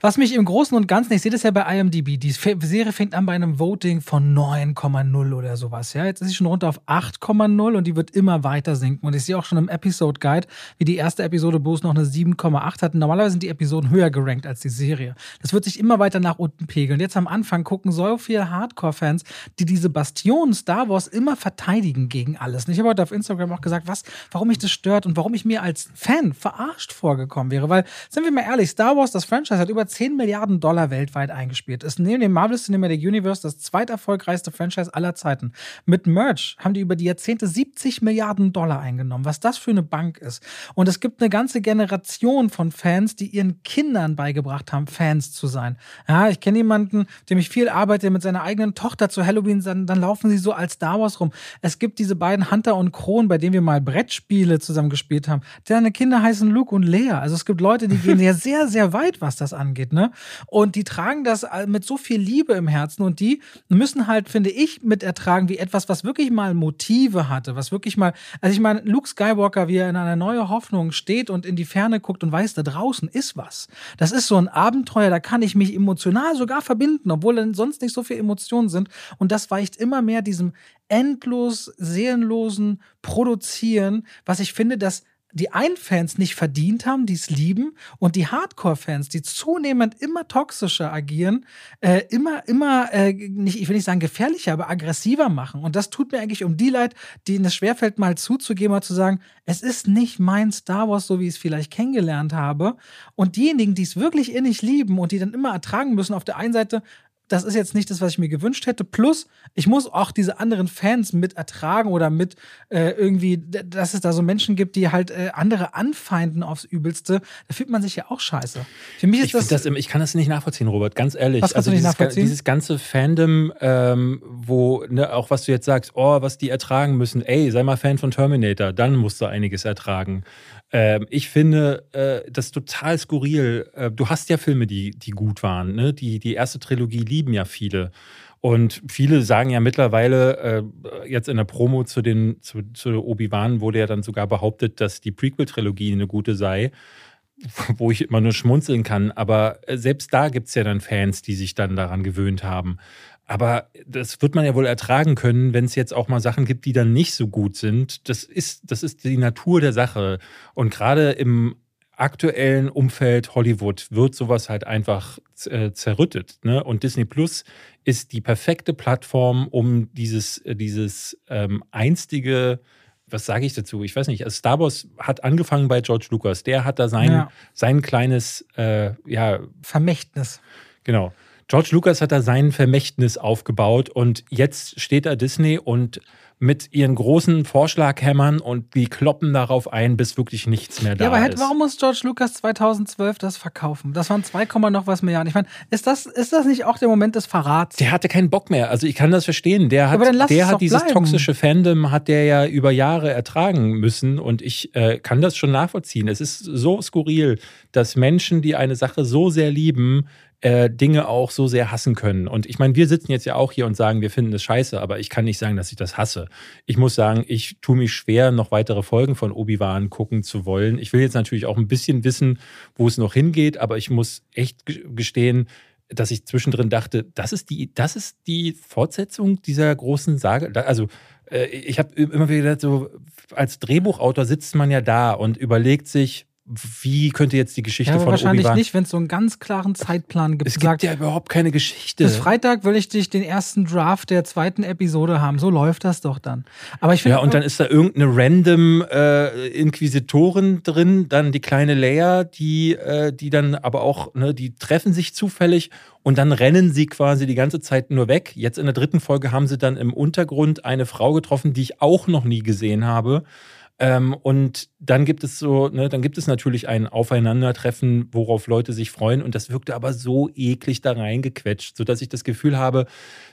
Was mich im Großen und Ganzen, ich sehe das ja bei IMDb, die Serie fängt an bei einem Voting von 9,0 oder sowas. Ja, jetzt ist sie schon runter auf 8,0 und die wird immer weiter sinken. Und ich sehe auch schon im Episode Guide, Zeit, wie die erste Episode bloß noch eine 7,8 hatten. Normalerweise sind die Episoden höher gerankt als die Serie. Das wird sich immer weiter nach unten pegeln. Jetzt am Anfang gucken so viele Hardcore-Fans, die diese Bastion Star Wars immer verteidigen gegen alles. Ich habe heute auf Instagram auch gesagt, was, warum mich das stört und warum ich mir als Fan verarscht vorgekommen wäre. Weil, sind wir mal ehrlich, Star Wars, das Franchise, hat über 10 Milliarden Dollar weltweit eingespielt. Ist neben dem Marvel Cinematic Universe das zweiterfolgreichste Franchise aller Zeiten. Mit Merch haben die über die Jahrzehnte 70 Milliarden Dollar eingenommen. Was das für eine Bank ist ist. Und es gibt eine ganze Generation von Fans, die ihren Kindern beigebracht haben, Fans zu sein. Ja, ich kenne jemanden, dem ich viel arbeite, mit seiner eigenen Tochter zu Halloween, dann, dann laufen sie so als Star Wars rum. Es gibt diese beiden Hunter und Kron, bei denen wir mal Brettspiele zusammen gespielt haben. Deine Kinder heißen Luke und Lea. Also es gibt Leute, die gehen [laughs] ja sehr, sehr weit, was das angeht. Ne? Und die tragen das mit so viel Liebe im Herzen und die müssen halt, finde ich, mit ertragen wie etwas, was wirklich mal Motive hatte, was wirklich mal, also ich meine, Luke Skywalker, wie er in einer neue Hoffnung steht und in die Ferne guckt und weiß, da draußen ist was. Das ist so ein Abenteuer, da kann ich mich emotional sogar verbinden, obwohl dann sonst nicht so viele Emotionen sind. Und das weicht immer mehr diesem endlos seelenlosen Produzieren, was ich finde, dass die einen Fans nicht verdient haben, die es lieben, und die Hardcore-Fans, die zunehmend immer toxischer agieren, äh, immer, immer, äh, nicht, ich will nicht sagen gefährlicher, aber aggressiver machen. Und das tut mir eigentlich um die Leid, denen es schwerfällt, mal zuzugeben, mal zu sagen, es ist nicht mein Star Wars, so wie ich es vielleicht kennengelernt habe. Und diejenigen, die es wirklich innig lieben und die dann immer ertragen müssen, auf der einen Seite, das ist jetzt nicht das, was ich mir gewünscht hätte. Plus, ich muss auch diese anderen Fans mit ertragen oder mit äh, irgendwie, dass es da so Menschen gibt, die halt äh, andere anfeinden aufs Übelste. Da fühlt man sich ja auch scheiße. Für mich ist ich das, das, Ich kann das nicht nachvollziehen, Robert, ganz ehrlich. Was kannst also du nicht dieses, nachvollziehen? Dieses ganze Fandom, ähm, wo, ne, auch was du jetzt sagst, oh, was die ertragen müssen, ey, sei mal Fan von Terminator, dann musst du einiges ertragen. Ähm, ich finde äh, das total skurril. Äh, du hast ja Filme, die, die gut waren. Ne? Die, die erste Trilogie lieben ja viele. Und viele sagen ja mittlerweile, äh, jetzt in der Promo zu, zu, zu Obi-Wan wurde ja dann sogar behauptet, dass die Prequel-Trilogie eine gute sei, [laughs] wo ich immer nur schmunzeln kann. Aber äh, selbst da gibt es ja dann Fans, die sich dann daran gewöhnt haben. Aber das wird man ja wohl ertragen können, wenn es jetzt auch mal Sachen gibt, die dann nicht so gut sind. Das ist, das ist die Natur der Sache. Und gerade im aktuellen Umfeld Hollywood wird sowas halt einfach äh, zerrüttet. Ne? Und Disney Plus ist die perfekte Plattform, um dieses, äh, dieses ähm, einstige, was sage ich dazu? Ich weiß nicht. Also Star Wars hat angefangen bei George Lucas. Der hat da sein, ja. sein kleines, äh, ja. Vermächtnis. Genau. George Lucas hat da sein Vermächtnis aufgebaut und jetzt steht da Disney und mit ihren großen Vorschlaghämmern und die kloppen darauf ein, bis wirklich nichts mehr da ja, aber hätte, ist. Warum muss George Lucas 2012 das verkaufen? Das waren 2, noch was Milliarden. Ich meine, ist das, ist das nicht auch der Moment des Verrats? Der hatte keinen Bock mehr. Also ich kann das verstehen. Der hat, der hat dieses bleiben. toxische Fandom, hat der ja über Jahre ertragen müssen und ich äh, kann das schon nachvollziehen. Es ist so skurril, dass Menschen, die eine Sache so sehr lieben, äh, Dinge auch so sehr hassen können. Und ich meine, wir sitzen jetzt ja auch hier und sagen, wir finden das scheiße, aber ich kann nicht sagen, dass ich das hasse. Ich muss sagen, ich tue mich schwer, noch weitere Folgen von Obi-Wan gucken zu wollen. Ich will jetzt natürlich auch ein bisschen wissen, wo es noch hingeht, aber ich muss echt gestehen, dass ich zwischendrin dachte, das ist die, das ist die Fortsetzung dieser großen Sage. Also äh, ich habe immer wieder gedacht, so als Drehbuchautor sitzt man ja da und überlegt sich, wie könnte jetzt die Geschichte ja, von wahrscheinlich Obi-Wan... nicht, wenn es so einen ganz klaren Zeitplan gibt. Es gibt sagt, ja überhaupt keine Geschichte. Bis Freitag will ich dich den ersten Draft der zweiten Episode haben. So läuft das doch dann. Aber ich Ja, und dann ist da irgendeine random äh, Inquisitorin drin, dann die kleine Leia, die, äh, die dann aber auch, ne, die treffen sich zufällig und dann rennen sie quasi die ganze Zeit nur weg. Jetzt in der dritten Folge haben sie dann im Untergrund eine Frau getroffen, die ich auch noch nie gesehen habe. Ähm, und dann gibt es so, ne, dann gibt es natürlich ein Aufeinandertreffen, worauf Leute sich freuen. Und das wirkte aber so eklig da reingequetscht, sodass ich das Gefühl habe,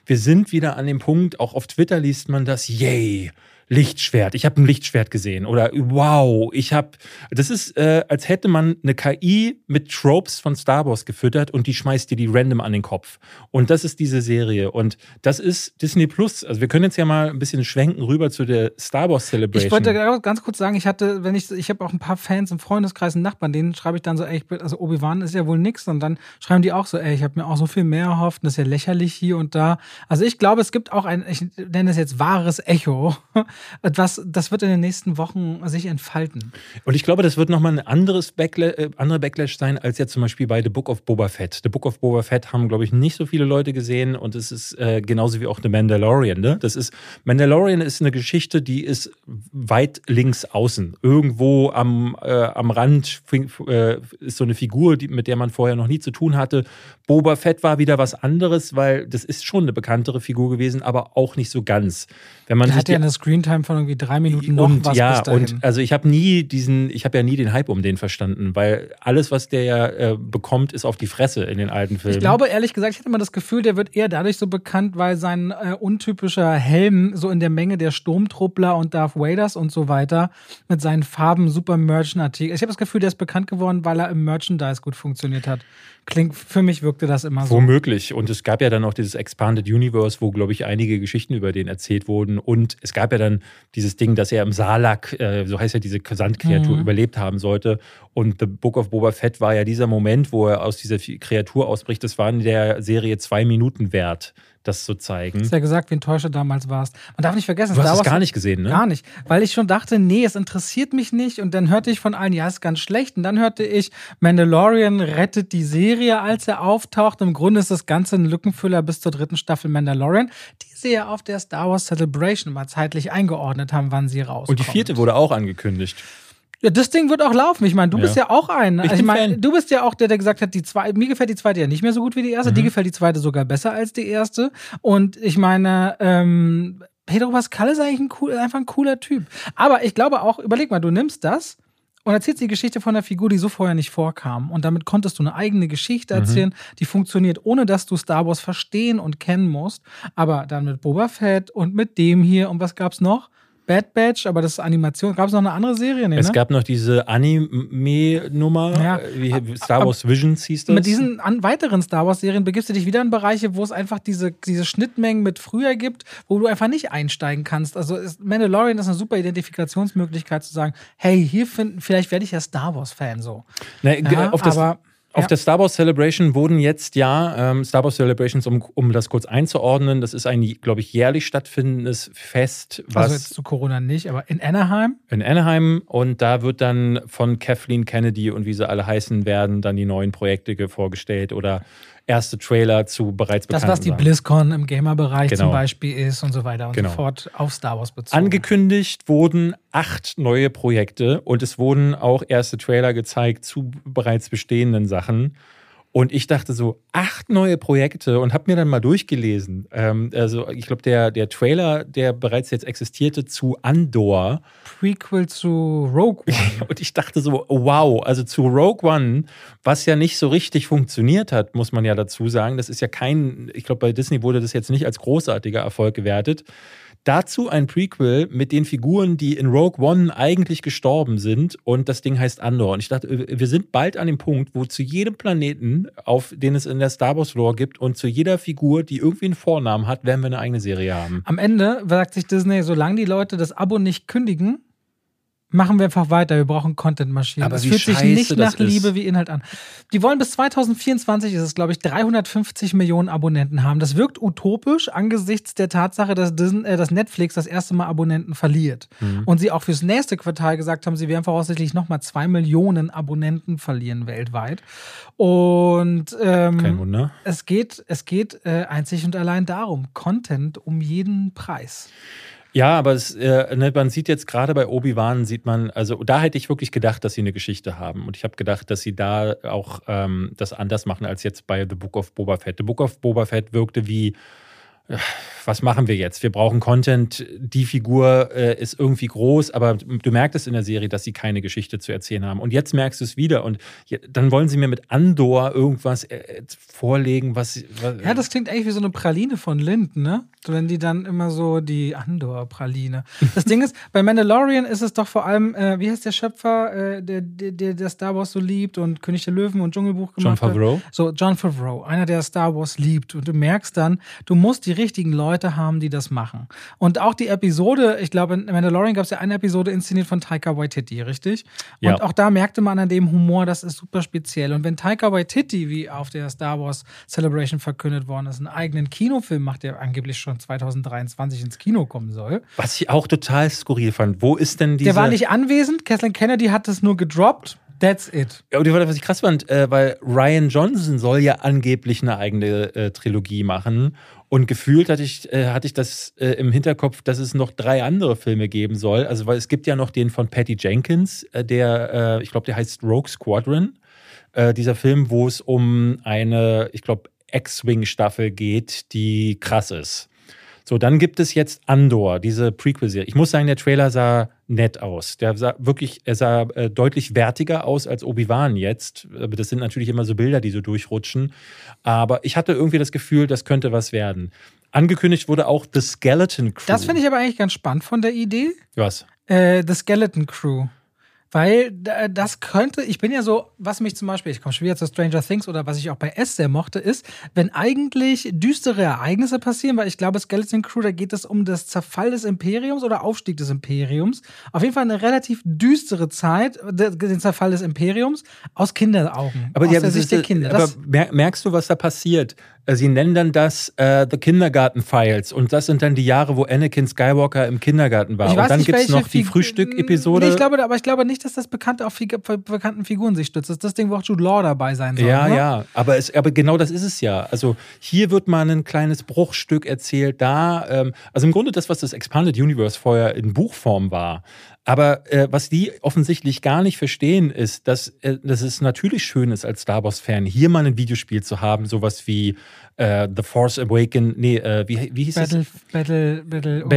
wir sind wieder an dem Punkt, auch auf Twitter liest man das, yay. Lichtschwert, ich habe ein Lichtschwert gesehen oder wow, ich habe, das ist, äh, als hätte man eine KI mit Tropes von Star Wars gefüttert und die schmeißt dir die random an den Kopf. Und das ist diese Serie und das ist Disney Plus. Also wir können jetzt ja mal ein bisschen schwenken rüber zu der Star Wars Celebration. Ich wollte ganz kurz sagen, ich hatte, wenn ich, ich habe auch ein paar Fans im Freundeskreis und Nachbarn, denen schreibe ich dann so, ey, ich bin, also Obi-Wan ist ja wohl nix und dann schreiben die auch so, ey, ich habe mir auch so viel mehr erhofft und das ist ja lächerlich hier und da. Also ich glaube, es gibt auch ein, ich nenne es jetzt wahres Echo etwas, das wird in den nächsten Wochen sich entfalten. Und ich glaube, das wird nochmal ein anderes Backla äh, andere Backlash sein, als jetzt zum Beispiel bei The Book of Boba Fett. The Book of Boba Fett haben, glaube ich, nicht so viele Leute gesehen und es ist äh, genauso wie auch The Mandalorian. Ne? Das ist, Mandalorian ist eine Geschichte, die ist weit links außen. Irgendwo am, äh, am Rand äh, ist so eine Figur, die, mit der man vorher noch nie zu tun hatte. Boba Fett war wieder was anderes, weil das ist schon eine bekanntere Figur gewesen, aber auch nicht so ganz. Wenn man Der hat ja eine Screentime von irgendwie drei Minuten noch und, was Ja, und also ich habe nie diesen, ich habe ja nie den Hype um den verstanden, weil alles, was der ja äh, bekommt, ist auf die Fresse in den alten Filmen. Ich glaube, ehrlich gesagt, ich hatte immer das Gefühl, der wird eher dadurch so bekannt, weil sein äh, untypischer Helm so in der Menge der Sturmtruppler und Darth Vaders und so weiter mit seinen Farben super Merchantartikel. Ich habe das Gefühl, der ist bekannt geworden, weil er im Merchandise gut funktioniert hat. Klingt, für mich wirkte das immer so. Womöglich. Und es gab ja dann auch dieses Expanded Universe, wo, glaube ich, einige Geschichten über den erzählt wurden. Und es gab ja dann dieses Ding, dass er im Salak, äh, so heißt ja diese Sandkreatur, mhm. überlebt haben sollte. Und The Book of Boba Fett war ja dieser Moment, wo er aus dieser Kreatur ausbricht. Das war in der Serie zwei Minuten wert das zu zeigen. Du hast ja gesagt, wie enttäuscht du damals warst. Man darf nicht vergessen, du hast es gar nicht gesehen, ne? Gar nicht, weil ich schon dachte, nee, es interessiert mich nicht. Und dann hörte ich von allen, ja, ist ganz schlecht. Und dann hörte ich, Mandalorian rettet die Serie, als er auftaucht. Im Grunde ist das Ganze ein Lückenfüller bis zur dritten Staffel Mandalorian, die sie ja auf der Star Wars Celebration mal zeitlich eingeordnet haben, wann sie rauskommt. Und die vierte wurde auch angekündigt. Ja, das Ding wird auch laufen. Ich meine, du ja. bist ja auch ein. Ich, also ich meine, du bist ja auch der, der gesagt hat, die zwei, mir gefällt die zweite ja nicht mehr so gut wie die erste. Mhm. Die gefällt die zweite sogar besser als die erste. Und ich meine, ähm, Pedro Pascal ist eigentlich ein cool, einfach ein cooler Typ. Aber ich glaube auch, überleg mal, du nimmst das und erzählst die Geschichte von einer Figur, die so vorher nicht vorkam. Und damit konntest du eine eigene Geschichte mhm. erzählen, mhm. die funktioniert, ohne dass du Star Wars verstehen und kennen musst. Aber dann mit Boba Fett und mit dem hier und was gab's noch? Bad Batch, aber das ist Animation. Gab es noch eine andere Serie? Nee, es ne? gab noch diese Anime-Nummer, ja. wie Star Wars Visions hieß das. Mit diesen weiteren Star Wars-Serien begibst du dich wieder in Bereiche, wo es einfach diese, diese Schnittmengen mit früher gibt, wo du einfach nicht einsteigen kannst. Also ist, Mandalorian ist eine super Identifikationsmöglichkeit zu sagen, hey, hier finden, vielleicht werde ich ja Star Wars-Fan so. Na, ja, auf das, aber Auf Ja. der Star Wars Celebration wurden jetzt ja ähm, Star Wars Celebrations, um, um das kurz einzuordnen, das ist ein, glaube ich, jährlich stattfindendes Fest, was Also jetzt zu Corona nicht, aber in Anaheim. in Anaheim und da wird dann von Kathleen Kennedy und wie sie alle heißen werden, dann die neuen Projekte ge- vorgestellt oder erste Trailer zu bereits Das, bekannten was die. BlizzCon im Gamer-Bereich Genau. zum Beispiel ist und so weiter und Genau. so fort auf Star Wars bezogen. Angekündigt wurden acht neue Projekte und es wurden auch erste Trailer gezeigt zu bereits bestehenden Sachen. Und ich dachte so, acht neue Projekte und habe mir dann mal durchgelesen. Ähm, also ich glaube, der, der Trailer, der bereits jetzt existierte zu Andor. Prequel zu Rogue One. [laughs] Und ich dachte so, wow, also zu Rogue One, was ja nicht so richtig funktioniert hat, muss man ja dazu sagen. Das ist ja kein, ich glaube, bei Disney wurde das jetzt nicht als großartiger Erfolg gewertet. Dazu ein Prequel mit den Figuren, die in Rogue One eigentlich gestorben sind. Und das Ding heißt Andor. Und ich dachte, wir sind bald an dem Punkt, wo zu jedem Planeten, auf den es in der Star Wars Lore gibt, und zu jeder Figur, die irgendwie einen Vornamen hat, werden wir eine eigene Serie haben. Am Ende sagt sich Disney, solange die Leute das Abo nicht kündigen, machen wir einfach weiter. Wir brauchen Content-Maschinen. Aber Es fühlt sich nicht nach ist. Liebe wie Inhalt an. Die wollen bis 2024 ist es, glaube ich, 350 Millionen Abonnenten haben. Das wirkt utopisch angesichts der Tatsache, dass, Disney, äh, dass Netflix das erste Mal Abonnenten verliert. Mhm. Und sie auch fürs nächste Quartal gesagt haben, sie werden voraussichtlich nochmal zwei Millionen Abonnenten verlieren weltweit. Und ähm, Kein Wunder. es geht, es geht äh, einzig und allein darum, Content um jeden Preis. Ja, aber es, äh, ne, man sieht jetzt gerade bei Obi-Wan, sieht man, also da hätte ich wirklich gedacht, dass sie eine Geschichte haben. Und ich habe gedacht, dass sie da auch ähm, das anders machen als jetzt bei The Book of Boba Fett. The Book of Boba Fett wirkte wie, was machen wir jetzt? Wir brauchen Content. Die Figur äh, ist irgendwie groß, aber du merkst es in der Serie, dass sie keine Geschichte zu erzählen haben. Und jetzt merkst du es wieder. Und je, dann wollen sie mir mit Andor irgendwas äh, vorlegen, was. was Ja, das klingt eigentlich wie so eine Praline von Lind, ne? Wenn die dann immer so die Andor-Praline. Das Ding ist, bei Mandalorian ist es doch vor allem, äh, wie heißt der Schöpfer, äh, der, der, der Star Wars so liebt und König der Löwen und Dschungelbuch John gemacht hat? Favreau. So, John Favreau, einer, der Star Wars liebt. Und du merkst dann, du musst die richtigen Leute haben, die das machen. Und auch die Episode, ich glaube, in Mandalorian gab es ja eine Episode inszeniert von Taika Waititi, richtig? Und Ja. auch da merkte man an dem Humor, das ist super speziell. Und wenn Taika Waititi, wie auf der Star Wars Celebration verkündet worden ist, einen eigenen Kinofilm macht, der angeblich schon 2023 ins Kino kommen soll. Was ich auch total skurril fand. Wo ist denn diese. Der war nicht anwesend, Kathleen Kennedy hat das nur gedroppt. That's it. Ja, und was ich krass fand, äh, weil Ryan Johnson soll ja angeblich eine eigene äh, Trilogie machen. Und gefühlt hatte ich, äh, hatte ich das äh, im Hinterkopf, dass es noch drei andere Filme geben soll. Also, weil es gibt ja noch den von Patty Jenkins, äh, der, äh, ich glaube, der heißt Rogue Squadron. Äh, dieser Film, wo es um eine, ich glaube, X-Wing-Staffel geht, die krass ist. So, dann gibt es jetzt Andor, diese Prequel-Serie. Ich muss sagen, der Trailer sah nett aus. Der sah wirklich, er sah äh, deutlich wertiger aus als Obi-Wan jetzt. Aber das sind natürlich immer so Bilder, die so durchrutschen. Aber ich hatte irgendwie das Gefühl, das könnte was werden. Angekündigt wurde auch The Skeleton Crew. Das finde ich aber eigentlich ganz spannend von der Idee. Was? Äh, The Skeleton Crew. Weil das könnte, ich bin ja so, was mich zum Beispiel, ich komme schon wieder zu Stranger Things oder was ich auch bei S sehr mochte, ist, wenn eigentlich düstere Ereignisse passieren, weil ich glaube, Skeleton Crew, da geht es um das Zerfall des Imperiums oder Aufstieg des Imperiums. Auf jeden Fall eine relativ düstere Zeit, de- den Zerfall des Imperiums aus Kinderaugen. Aber aus ja, der Sicht ist, der Kinder. Aber merkst du, was da passiert? Äh, Sie nennen dann das äh, The Kindergarten Files und das sind dann die Jahre, wo Anakin Skywalker im Kindergarten war. ich und dann gibt es noch die Frühstück-Episode. Nee, ich glaube, aber ich glaube nicht, dass das bekannte auf Figu bekannten Figuren sich stützt. Das ist das Ding, wo auch Jude Law dabei sein soll. Ja, ne? ja, aber, es, aber genau das ist es ja. Also hier wird mal ein kleines Bruchstück erzählt, da, ähm, also im Grunde das, was das Expanded Universe vorher in Buchform war. Aber äh, was die offensichtlich gar nicht verstehen, ist, dass, äh, dass es natürlich schön ist, als Star Wars-Fan hier mal ein Videospiel zu haben, sowas wie äh, The Force Awaken, nee, äh, wie, wie hieß es? Battle, Battle, Battle, Battlefront,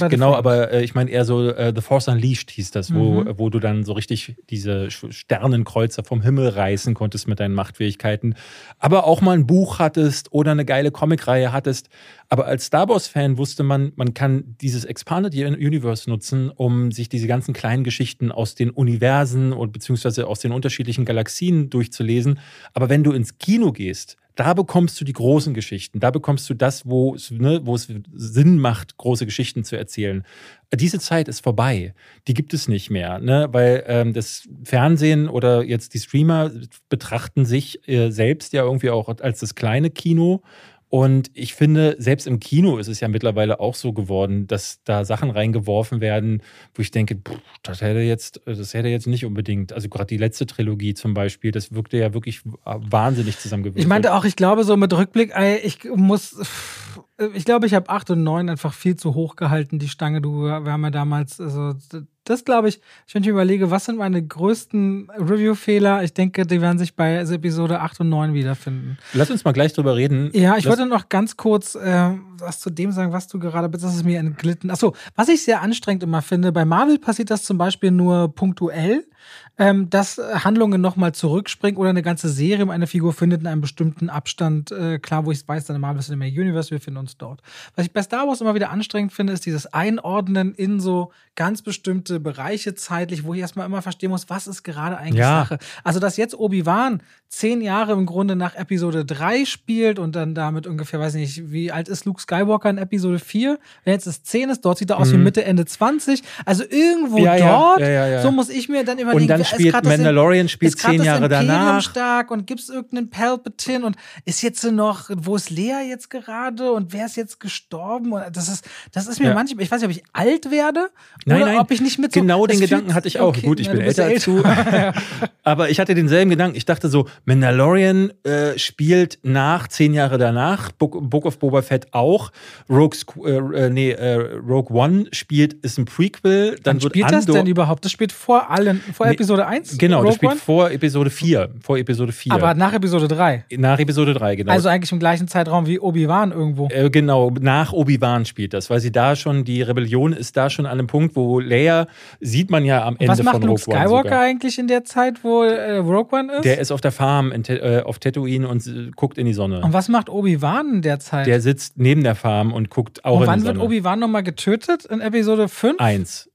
Battlefront. genau, aber äh, ich meine eher so äh, The Force Unleashed hieß das, wo, Mhm. wo du dann so richtig diese Sternenkreuzer vom Himmel reißen konntest mit deinen Machtfähigkeiten. Aber auch mal ein Buch hattest oder eine geile Comicreihe hattest. Aber als Star Wars-Fan wusste man, man kann dieses Expanded Universe nutzen, um sich diese ganzen kleinen Geschichten aus den Universen und beziehungsweise aus den unterschiedlichen Galaxien durchzulesen. Aber wenn du ins Kino gehst, Da bekommst du die großen Geschichten. Da bekommst du das, wo es, ne, wo es Sinn macht, große Geschichten zu erzählen. Diese Zeit ist vorbei. Die gibt es nicht mehr, ne? weil ähm, das Fernsehen oder jetzt die Streamer betrachten sich äh, selbst ja irgendwie auch als das kleine Kino und ich finde, selbst im Kino ist es ja mittlerweile auch so geworden, dass da Sachen reingeworfen werden, wo ich denke, pff, das hätte jetzt, das hätte jetzt nicht unbedingt, also gerade die letzte Trilogie zum Beispiel, das wirkte ja wirklich wahnsinnig zusammengewürfelt. Ich meinte auch, ich glaube so mit Rückblick, ich muss, ich glaube, ich habe 8 und 9 einfach viel zu hoch gehalten, die Stange. Du, wir haben ja damals, also das glaube ich, wenn ich überlege, was sind meine größten Review-Fehler, ich denke, die werden sich bei Episode 8 und 9 wiederfinden. Lass uns mal gleich drüber reden. Ja, ich Lass wollte noch ganz kurz äh, was zu dem sagen, was du gerade bist. Das ist mir entglitten. Achso, was ich sehr anstrengend immer finde, bei Marvel passiert das zum Beispiel nur punktuell ähm, dass Handlungen nochmal zurückspringen oder eine ganze Serie eine Figur findet in einem bestimmten Abstand. Äh, klar, wo ich es weiß, dann Marvel Cinematic Universe, wir finden uns dort. Was ich bei Star Wars immer wieder anstrengend finde, ist dieses Einordnen in so ganz bestimmte Bereiche zeitlich, wo ich erstmal immer verstehen muss, was ist gerade eigentlich ja. Sache. Also, dass jetzt Obi-Wan zehn Jahre im Grunde nach Episode 3 spielt und dann damit ungefähr, weiß nicht, wie alt ist Luke Skywalker in Episode 4? Wenn jetzt es 10 ist, dort sieht er aus mhm. wie Mitte, Ende 20. Also irgendwo ja, dort, ja, so muss ich mir dann überlegen, und dann spielt Mandalorian spielt zehn Jahre das danach. stark und gibt es irgendeinen Palpatine und ist jetzt noch, wo ist Lea jetzt gerade und wer ist jetzt gestorben? Und das ist, das ist mir ja. manchmal, ich weiß nicht, ob ich alt werde nein, oder nein, ob ich nicht mit so, Genau den Gedanken hatte ich auch. Okay, Gut, ich bin älter als du. [laughs] Aber ich hatte denselben Gedanken. Ich dachte so, Mandalorian äh, spielt nach zehn Jahre danach, Book, Book of Boba Fett auch, Rogue, äh, äh, nee, äh, Rogue One spielt, ist ein Prequel. Dann Wann wird spielt Andor, das denn überhaupt? Das spielt vor allen, vor nee, Episode 1? Genau, Rogue das spielt One? vor Episode 4. Vor Episode 4. Aber nach Episode 3. Nach Episode 3, genau. Also eigentlich im gleichen Zeitraum wie Obi-Wan irgendwo. Äh, genau, nach Obi-Wan spielt das, weil sie da schon, die Rebellion ist da schon an einem Punkt, wo Leia sieht man ja am Ende Was macht von Luke Rogue Skywalker One eigentlich in der Zeit, wo äh, Rogue One ist? Der ist auf der Farm äh, auf Tatooine und äh, guckt in die Sonne. Und was macht Obi-Wan in der sitzt neben der Farm und guckt auch und in die Sonne. wann wird Obi-Wan nochmal getötet? In Episode 5? Eins.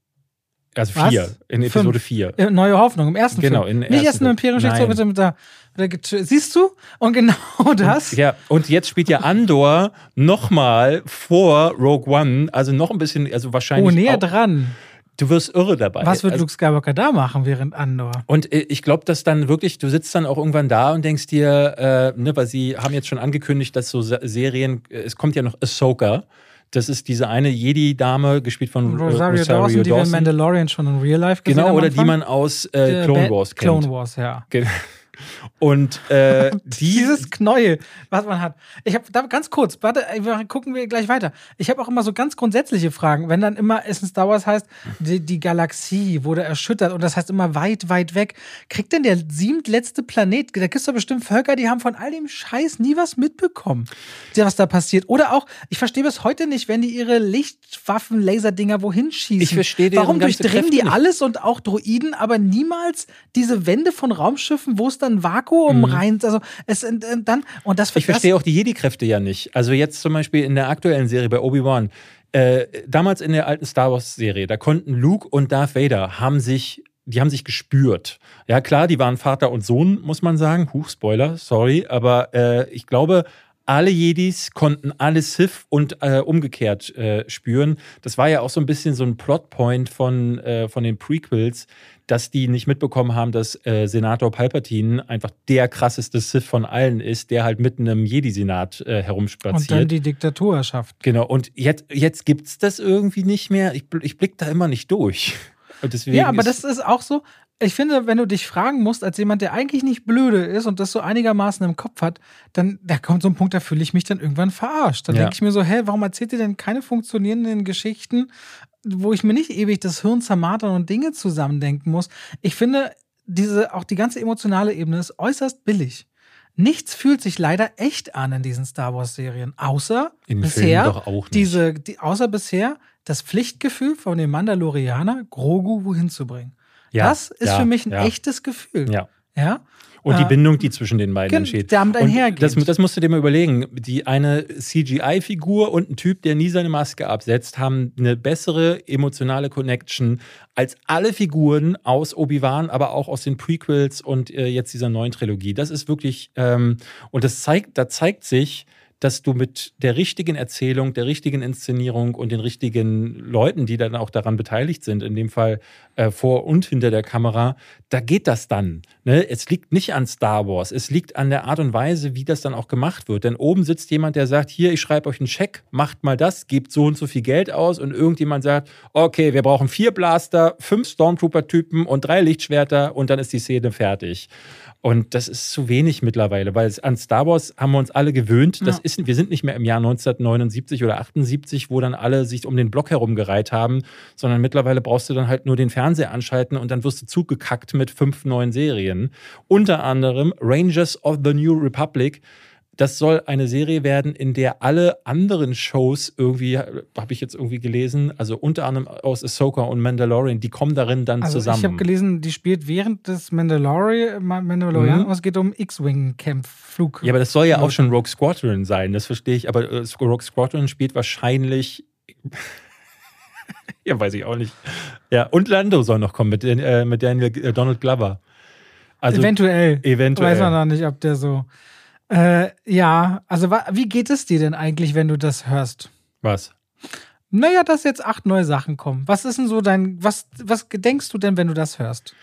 Also vier, Was? in Episode 4. Äh, Neue Hoffnung, im ersten genau, Film. Nicht erst im Imperium steht so bitte mit der, mit der Siehst du? Und genau [laughs] das. Und, ja, und jetzt spielt ja Andor nochmal vor Rogue One, also noch ein bisschen, also wahrscheinlich. Oh, näher dran. Du wirst irre dabei. Was wird also, Luke Skywalker da machen während Andor? Und äh, ich glaube, dass dann wirklich, du sitzt dann auch irgendwann da und denkst dir, äh, ne, weil sie haben jetzt schon angekündigt, dass so Serien, äh, es kommt ja noch Ahsoka. Das ist diese eine Jedi-Dame, gespielt von Rosario, Rosario Dawson, Dawson, die wir in Mandalorian schon in Real Life gesehen Genau, oder die man aus äh, Clone Wars kennt. Clone Wars, ja. Und äh, [laughs] dieses Knäuel, was man hat. Ich habe da ganz kurz, warte, gucken wir gleich weiter. Ich habe auch immer so ganz grundsätzliche Fragen, wenn dann immer es in Star Wars heißt, die, die, Galaxie wurde erschüttert und das heißt immer weit, weit weg. Kriegt denn der siebtletzte Planet? Da gibt es doch bestimmt Völker, die haben von all dem Scheiß nie was mitbekommen, was da passiert. Oder auch, ich verstehe bis heute nicht, wenn die ihre Lichtwaffen, Laserdinger wohin schießen. Ich verstehe Warum durchdringen die alles und auch Droiden, aber niemals diese Wände von Raumschiffen, wo es dann Vakuum mhm. rein. Also es äh, dann und das. Ich verstehe auch die Jedi-Kräfte ja nicht. Also jetzt zum Beispiel in der aktuellen Serie bei Obi Wan. Äh, damals in der alten Star Wars Serie, da konnten Luke und Darth Vader haben sich die haben sich gespürt. Ja, klar, die waren Vater und Sohn, muss man sagen. Huch, Spoiler, sorry. Aber äh, ich glaube, alle Jedis konnten alle Sith und äh, umgekehrt äh, spüren. Das war ja auch so ein bisschen so ein Plotpoint von, äh, von den Prequels, dass die nicht mitbekommen haben, dass äh, Senator Palpatine einfach der krasseste Sith von allen ist, der halt mitten im Jedi-Senat äh, herumspaziert. Und dann die Diktatur erschafft. Genau, und jetzt, jetzt gibt es das irgendwie nicht mehr. Ich, ich blick da immer nicht durch. ja, aber das ist auch so, ich finde, wenn du dich fragen musst, als jemand, der eigentlich nicht blöde ist und das so einigermaßen im Kopf hat, dann da kommt so ein Punkt, da fühle ich mich dann irgendwann verarscht. Dann ja. denke ich mir so, hä, warum erzählt ihr denn keine funktionierenden Geschichten, wo ich mir nicht ewig das Hirn zermartern und Dinge zusammendenken muss? Ich finde, diese, auch die ganze emotionale Ebene ist äußerst billig. Nichts fühlt sich leider echt an in diesen Star Wars Serien, außer in bisher diese, die, außer bisher das Pflichtgefühl von dem Mandalorianer Grogu wohin zu bringen. Ja, das ist ja, für mich ein ja. echtes Gefühl. Ja. Ja. Und die Äh, Bindung, die zwischen den beiden entsteht. damit einhergeht. Das, das musst du dir mal überlegen. Die eine CGI-Figur und ein Typ, der nie seine Maske absetzt, haben eine bessere emotionale Connection als alle Figuren aus Obi-Wan, aber auch aus den Prequels und äh, jetzt dieser neuen Trilogie. Das ist wirklich, ähm, und das zeigt, da zeigt sich, dass du mit der richtigen Erzählung, der richtigen Inszenierung und den richtigen Leuten, die dann auch daran beteiligt sind, in dem Fall äh, vor und hinter der Kamera, da geht das dann. Ne? Es liegt nicht an Star Wars, es liegt an der Art und Weise, wie das dann auch gemacht wird. Denn oben sitzt jemand, der sagt, hier, ich schreibe euch einen Scheck, macht mal das, gebt so und so viel Geld aus und irgendjemand sagt, okay, wir brauchen vier Blaster, fünf Stormtrooper-Typen und drei Lichtschwerter und dann ist die Szene fertig. Und das ist zu wenig mittlerweile, weil an Star Wars haben wir uns alle gewöhnt. Das Ja. ist, wir sind nicht mehr im Jahr 1979 oder 78, wo dann alle sich um den Block herumgereiht haben, sondern mittlerweile brauchst du dann halt nur den Fernseher anschalten und dann wirst du zugekackt mit fünf neuen Serien. Unter anderem Rangers of the New Republic. Das soll eine Serie werden, in der alle anderen Shows irgendwie, habe ich jetzt irgendwie gelesen, also unter anderem aus Ahsoka und Mandalorian, die kommen darin dann Also zusammen. ich habe gelesen, die spielt während des Mandalorian, Mandalorian Mhm. es geht um X-Wing-Camp-Flug. Ja, aber das soll ja auch schon Rogue Squadron sein, das verstehe ich. Aber äh, Rogue Squadron spielt wahrscheinlich. [laughs] ja, weiß ich auch nicht. Ja, und Lando soll noch kommen mit, äh, mit Daniel äh, Donald Glover. Also eventuell. eventuell. Weiß man noch nicht, ob der so. Äh, ja, also wie geht es dir denn eigentlich, wenn du das hörst? was? Naja, dass jetzt acht neue Sachen kommen. Was ist denn so dein, was, was denkst du denn, wenn du das hörst?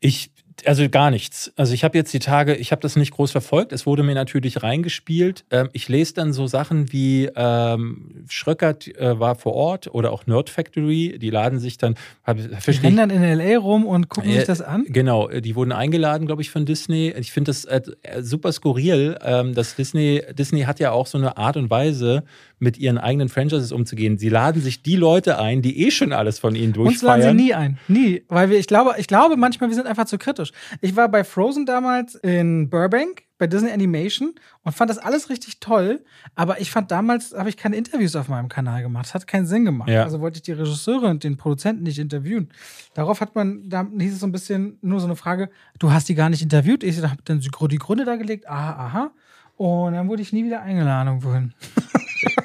Ich, also gar nichts. Also ich habe jetzt die Tage, ich habe das nicht groß verfolgt. Es wurde mir natürlich reingespielt. Ähm, ich lese dann so Sachen wie ähm, Schröckert äh, war vor Ort oder auch Nerd Factory. Die laden sich dann, hab, Die rennen dann in L.A. rum und gucken Äh, sich das an? Genau, die wurden eingeladen, glaube ich, von Disney. Ich finde das äh, super skurril, ähm, dass Disney, Disney hat ja auch so eine Art und Weise, mit ihren eigenen Franchises umzugehen. Sie laden sich die Leute ein, die eh schon alles von ihnen Uns laden sie durchfeiern. nie ein. Nie. Weil wir, ich glaube, ich glaube manchmal, wir sind einfach zu kritisch. Ich war bei Frozen damals in Burbank bei Disney Animation und fand das alles richtig toll. Aber ich fand damals, habe ich keine Interviews auf meinem Kanal gemacht. Das hat keinen Sinn gemacht. Ja. Also wollte ich die Regisseure und den Produzenten nicht interviewen. Darauf hat man, da hieß es so ein bisschen nur so eine Frage, du hast die gar nicht interviewt. Ich habe dann die Gründe da gelegt, aha, aha. Und dann wurde ich nie wieder eingeladen wohin. [laughs]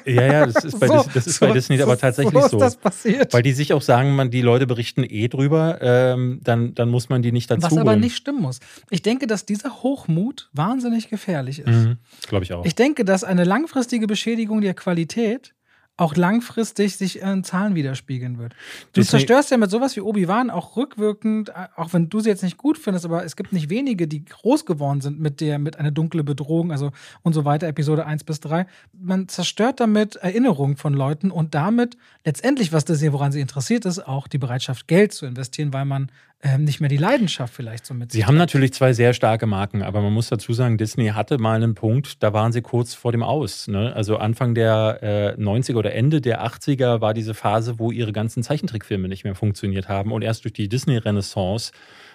Ja, ja, das ist bei, So, Dis- das ist bei so- Disney aber tatsächlich so. ist so. das passiert. Weil die sich auch sagen, man, die Leute berichten eh drüber, ähm, dann, dann muss man die nicht dazu Was aber holen. nicht stimmen muss. Ich denke, dass dieser Hochmut wahnsinnig gefährlich ist. Mhm, Glaube ich auch. Ich denke, dass eine langfristige Beschädigung der Qualität auch langfristig sich in Zahlen widerspiegeln wird. Du Disney- zerstörst ja mit sowas wie Obi-Wan auch rückwirkend, äh, auch wenn du sie jetzt nicht gut findest, aber es gibt nicht wenige, die groß geworden sind mit der, mit einer dunkle Bedrohung, also und so weiter, Episode 1 bis 3. Man zerstört damit Erinnerungen von Leuten und damit letztendlich, was das hier, woran sie interessiert ist, auch die Bereitschaft, Geld zu investieren, weil man ähm, nicht mehr die Leidenschaft vielleicht so mit Sie haben natürlich zwei sehr starke Marken, aber man muss dazu sagen, Disney hatte mal einen Punkt, da waren sie kurz vor dem Aus. Ne? Also Anfang der äh, 90er oder Ende der 80er war diese Phase, wo ihre ganzen Zeichentrickfilme nicht mehr funktioniert haben. Und erst durch die Disney-Renaissance,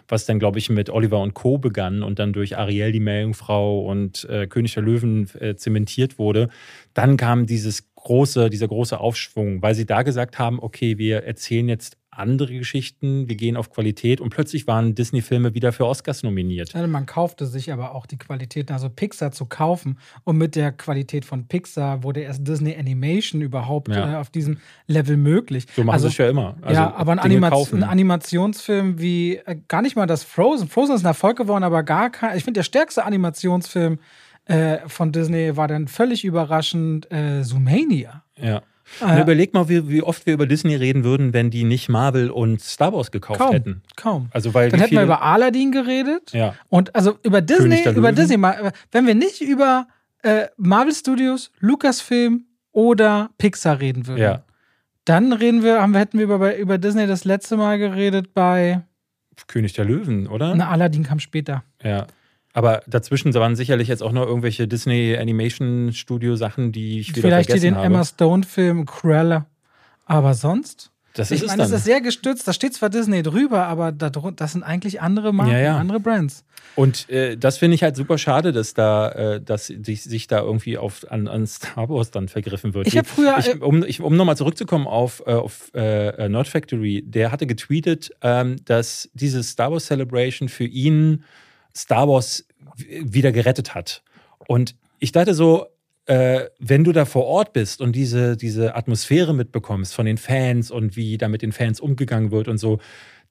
was dann, glaube ich, mit Oliver und Co. begann und dann durch Ariel, die Meerjungfrau und äh, König der Löwen äh, zementiert wurde, dann kam dieses große, dieser große Aufschwung, weil sie da gesagt haben, okay, wir erzählen jetzt andere Geschichten, wir gehen auf Qualität und plötzlich waren Disney-Filme wieder für Oscars nominiert. Ja, Man kaufte sich aber auch die Qualität, also Pixar zu kaufen. Und mit der Qualität von Pixar wurde erst Disney Animation überhaupt Ja. äh, auf diesem Level möglich. So machen also, sie es ja immer. Also ja, aber ein, Anima ein Animationsfilm wie, äh, gar nicht mal das Frozen. Frozen ist ein Erfolg geworden, aber gar kein, ich finde, der stärkste Animationsfilm äh, von Disney war dann völlig überraschend äh, Zoomania. Ja. Äh, Und überleg mal, wie, wie oft wir über Disney reden würden, wenn die nicht Marvel und Star Wars gekauft kaum, hätten. kaum. Also weil Dann hätten wir über Aladdin geredet. ja. Und also über Disney, über Löwen. Disney wenn wir nicht über äh, Marvel Studios, Lucasfilm oder Pixar reden würden, Ja. dann reden wir, haben hätten wir über, über Disney das letzte Mal geredet bei König der Löwen, oder? Na, Aladdin kam später. Ja. Aber dazwischen waren sicherlich jetzt auch noch irgendwelche Disney Animation Studio Sachen, die ich wieder Vielleicht vergessen den habe. Emma Stone-Film Cruella. Aber sonst? Das ich ist meine, es ist sehr gestützt. Da steht zwar Disney drüber, aber das sind eigentlich andere Marken, Ja, ja. andere Brands. Und äh, das finde ich halt super schade, dass da, äh, dass sich, sich da irgendwie auf, an, an Star Wars dann vergriffen wird. Ich hab früher, äh, ich, um, ich, um nochmal zurückzukommen auf, äh, auf äh, Nerd Factory, der hatte getweetet, ähm, dass diese Star Wars Celebration für ihn Star Wars wieder gerettet hat. Und ich dachte so, äh, wenn du da vor Ort bist und diese, diese Atmosphäre mitbekommst von den Fans und wie da mit den Fans umgegangen wird und so,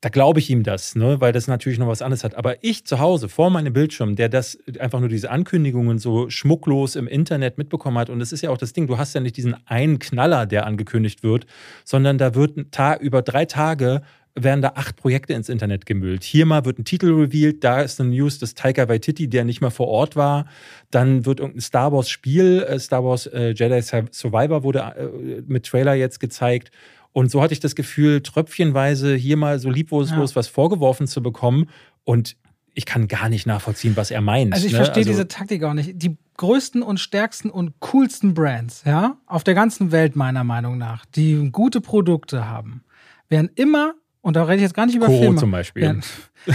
da glaube ich ihm das, ne? weil das natürlich noch was anderes hat. Aber ich zu Hause vor meinem Bildschirm, der das einfach nur diese Ankündigungen so schmucklos im Internet mitbekommen hat, und das ist ja auch das Ding, du hast ja nicht diesen einen Knaller, der angekündigt wird, sondern da wird über drei Tage werden da acht Projekte ins Internet gemüllt. Hier mal wird ein Titel revealed, da ist eine News, dass Taika Waititi, der nicht mal vor Ort war, dann wird irgendein Star Wars Spiel, äh, Star Wars äh, Jedi Survivor wurde äh, mit Trailer jetzt gezeigt. Und so hatte ich das Gefühl, tröpfchenweise hier mal so lieblos was vorgeworfen zu bekommen. Und ich kann gar nicht nachvollziehen, was er meint. Also ich ne? verstehe diese Taktik auch nicht. Die größten und stärksten und coolsten Brands, ja, auf der ganzen Welt meiner Meinung nach, die gute Produkte haben, werden immer, und da rede ich jetzt gar nicht über Koro Filme, zum Beispiel. Werden,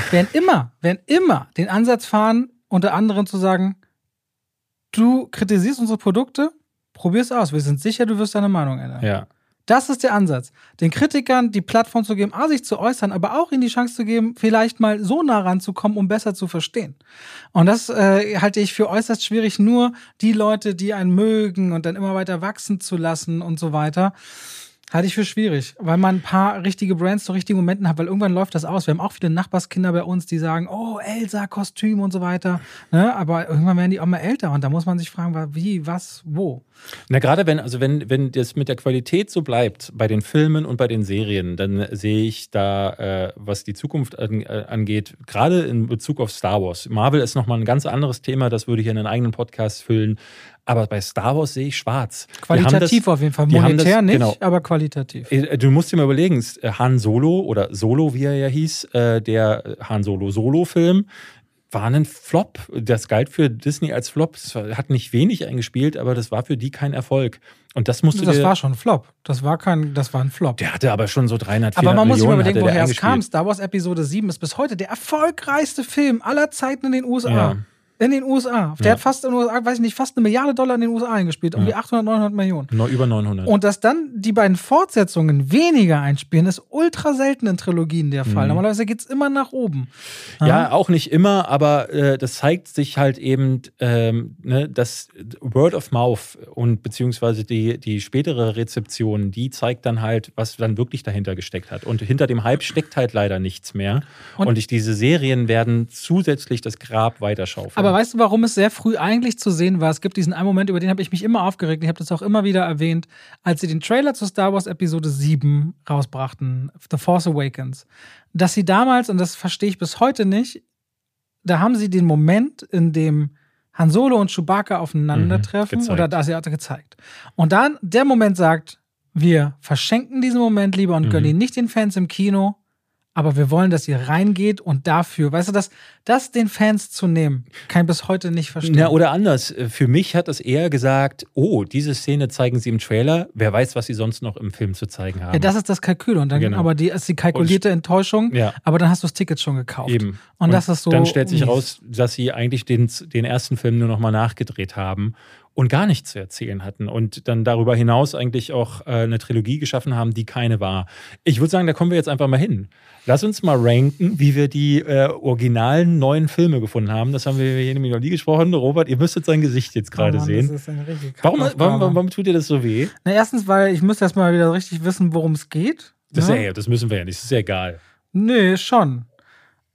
werden immer, werden immer den Ansatz fahren, unter anderem zu sagen, du kritisierst unsere Produkte, probier's aus. Wir sind sicher, du wirst deine Meinung ändern. Ja. Das ist der Ansatz. Den Kritikern die Plattform zu geben, A, sich zu äußern, aber auch ihnen die Chance zu geben, vielleicht mal so nah ranzukommen, um besser zu verstehen. Und das äh, halte ich für äußerst schwierig, nur die Leute, die einen mögen und dann immer weiter wachsen zu lassen und so weiter. Halte ich für schwierig, weil man ein paar richtige Brands zu richtigen Momenten hat, weil irgendwann läuft das aus. Wir haben auch viele Nachbarskinder bei uns, die sagen, oh, Elsa-Kostüm und so weiter. Ne? Aber irgendwann werden die auch mal älter und da muss man sich fragen, wie, was, wo. Na, gerade wenn, also wenn, wenn das mit der Qualität so bleibt, bei den Filmen und bei den Serien, dann sehe ich da, äh, was die Zukunft an, äh, angeht, gerade in Bezug auf Star Wars. Marvel ist nochmal ein ganz anderes Thema, das würde ich in einen eigenen Podcast füllen. Aber bei Star Wars sehe ich schwarz. Qualitativ das- auf jeden Fall. Monetär das- nicht, genau. aber qualitativ. Äh, Du musst dir mal überlegen, äh, Han Solo oder Solo, wie er ja hieß, äh, der Han Solo Solo-Film, war ein Flop. Das galt für Disney als Flop. Es hat nicht wenig eingespielt, aber das war für die kein Erfolg. Und das musst du Das war schon ein Flop. Das war kein, das war ein Flop. Der hatte aber schon so 300, 400 Aber man muss sich mal überlegen, woher es kam. Star Wars Episode 7 ist bis heute der erfolgreichste Film aller Zeiten in den USA. Ja. In den USA. Der Ja. hat fast in den USA, weiß ich nicht, fast eine Milliarde Dollar in den USA eingespielt. Um die 800, 900 Millionen. Noch über 900. Und dass dann die beiden Fortsetzungen weniger einspielen, ist ultra selten in Trilogien der Fall. Normalerweise geht es immer nach oben. Mhm. Ja, auch nicht immer, aber äh, das zeigt sich halt eben, ähm, ne, dass Word of Mouth und beziehungsweise die, die spätere Rezeption, die zeigt dann halt, was dann wirklich dahinter gesteckt hat. Und hinter dem Hype steckt halt leider nichts mehr. Und- Und, ich, diese Serien werden zusätzlich das Grab weiterschaufeln. Aber weißt du, warum es sehr früh eigentlich zu sehen war? Es gibt diesen einen Moment, über den habe ich mich immer aufgeregt. Ich habe das auch immer wieder erwähnt, als sie den Trailer zu Star Wars Episode 7 rausbrachten, The Force Awakens. Dass sie damals, und das verstehe ich bis heute nicht, da haben sie den Moment, in dem Han Solo und Chewbacca aufeinandertreffen Mhm, oder da sie hat er gezeigt. Und dann der Moment sagt, wir verschenken diesen Moment lieber und gönnen Mhm. ihn nicht den Fans im Kino, aber wir wollen, dass ihr reingeht und dafür, weißt du, das, das den Fans zu nehmen, kann ich bis heute nicht verstehen. Na, oder anders. Für mich hat das eher gesagt, oh, diese Szene zeigen sie im Trailer. Wer weiß, was sie sonst noch im Film zu zeigen haben. ja, das ist das Kalkül und dann, Genau. aber die ist die kalkulierte Enttäuschung, Ja. aber dann hast du das Ticket schon gekauft. Eben. Und, das ist so. Dann stellt sich mies. raus, dass sie eigentlich den, den ersten Film nur noch mal nachgedreht haben und gar nichts zu erzählen hatten und dann darüber hinaus eigentlich auch äh, eine Trilogie geschaffen haben, die keine war. Ich würde sagen, da kommen wir jetzt einfach mal hin. Lass uns mal ranken, wie wir die äh, originalen neuen Filme gefunden haben. Das haben wir hier nämlich noch nie gesprochen. Robert, ihr müsstet sein Gesicht jetzt gerade Oh sehen. Warum, warum, warum, warum tut dir das so weh? Na, erstens, weil ich müsste erst mal wieder richtig wissen, worum es geht. Das, ne? ist ja, das müssen wir ja nicht, das ist ja egal. Nee, schon.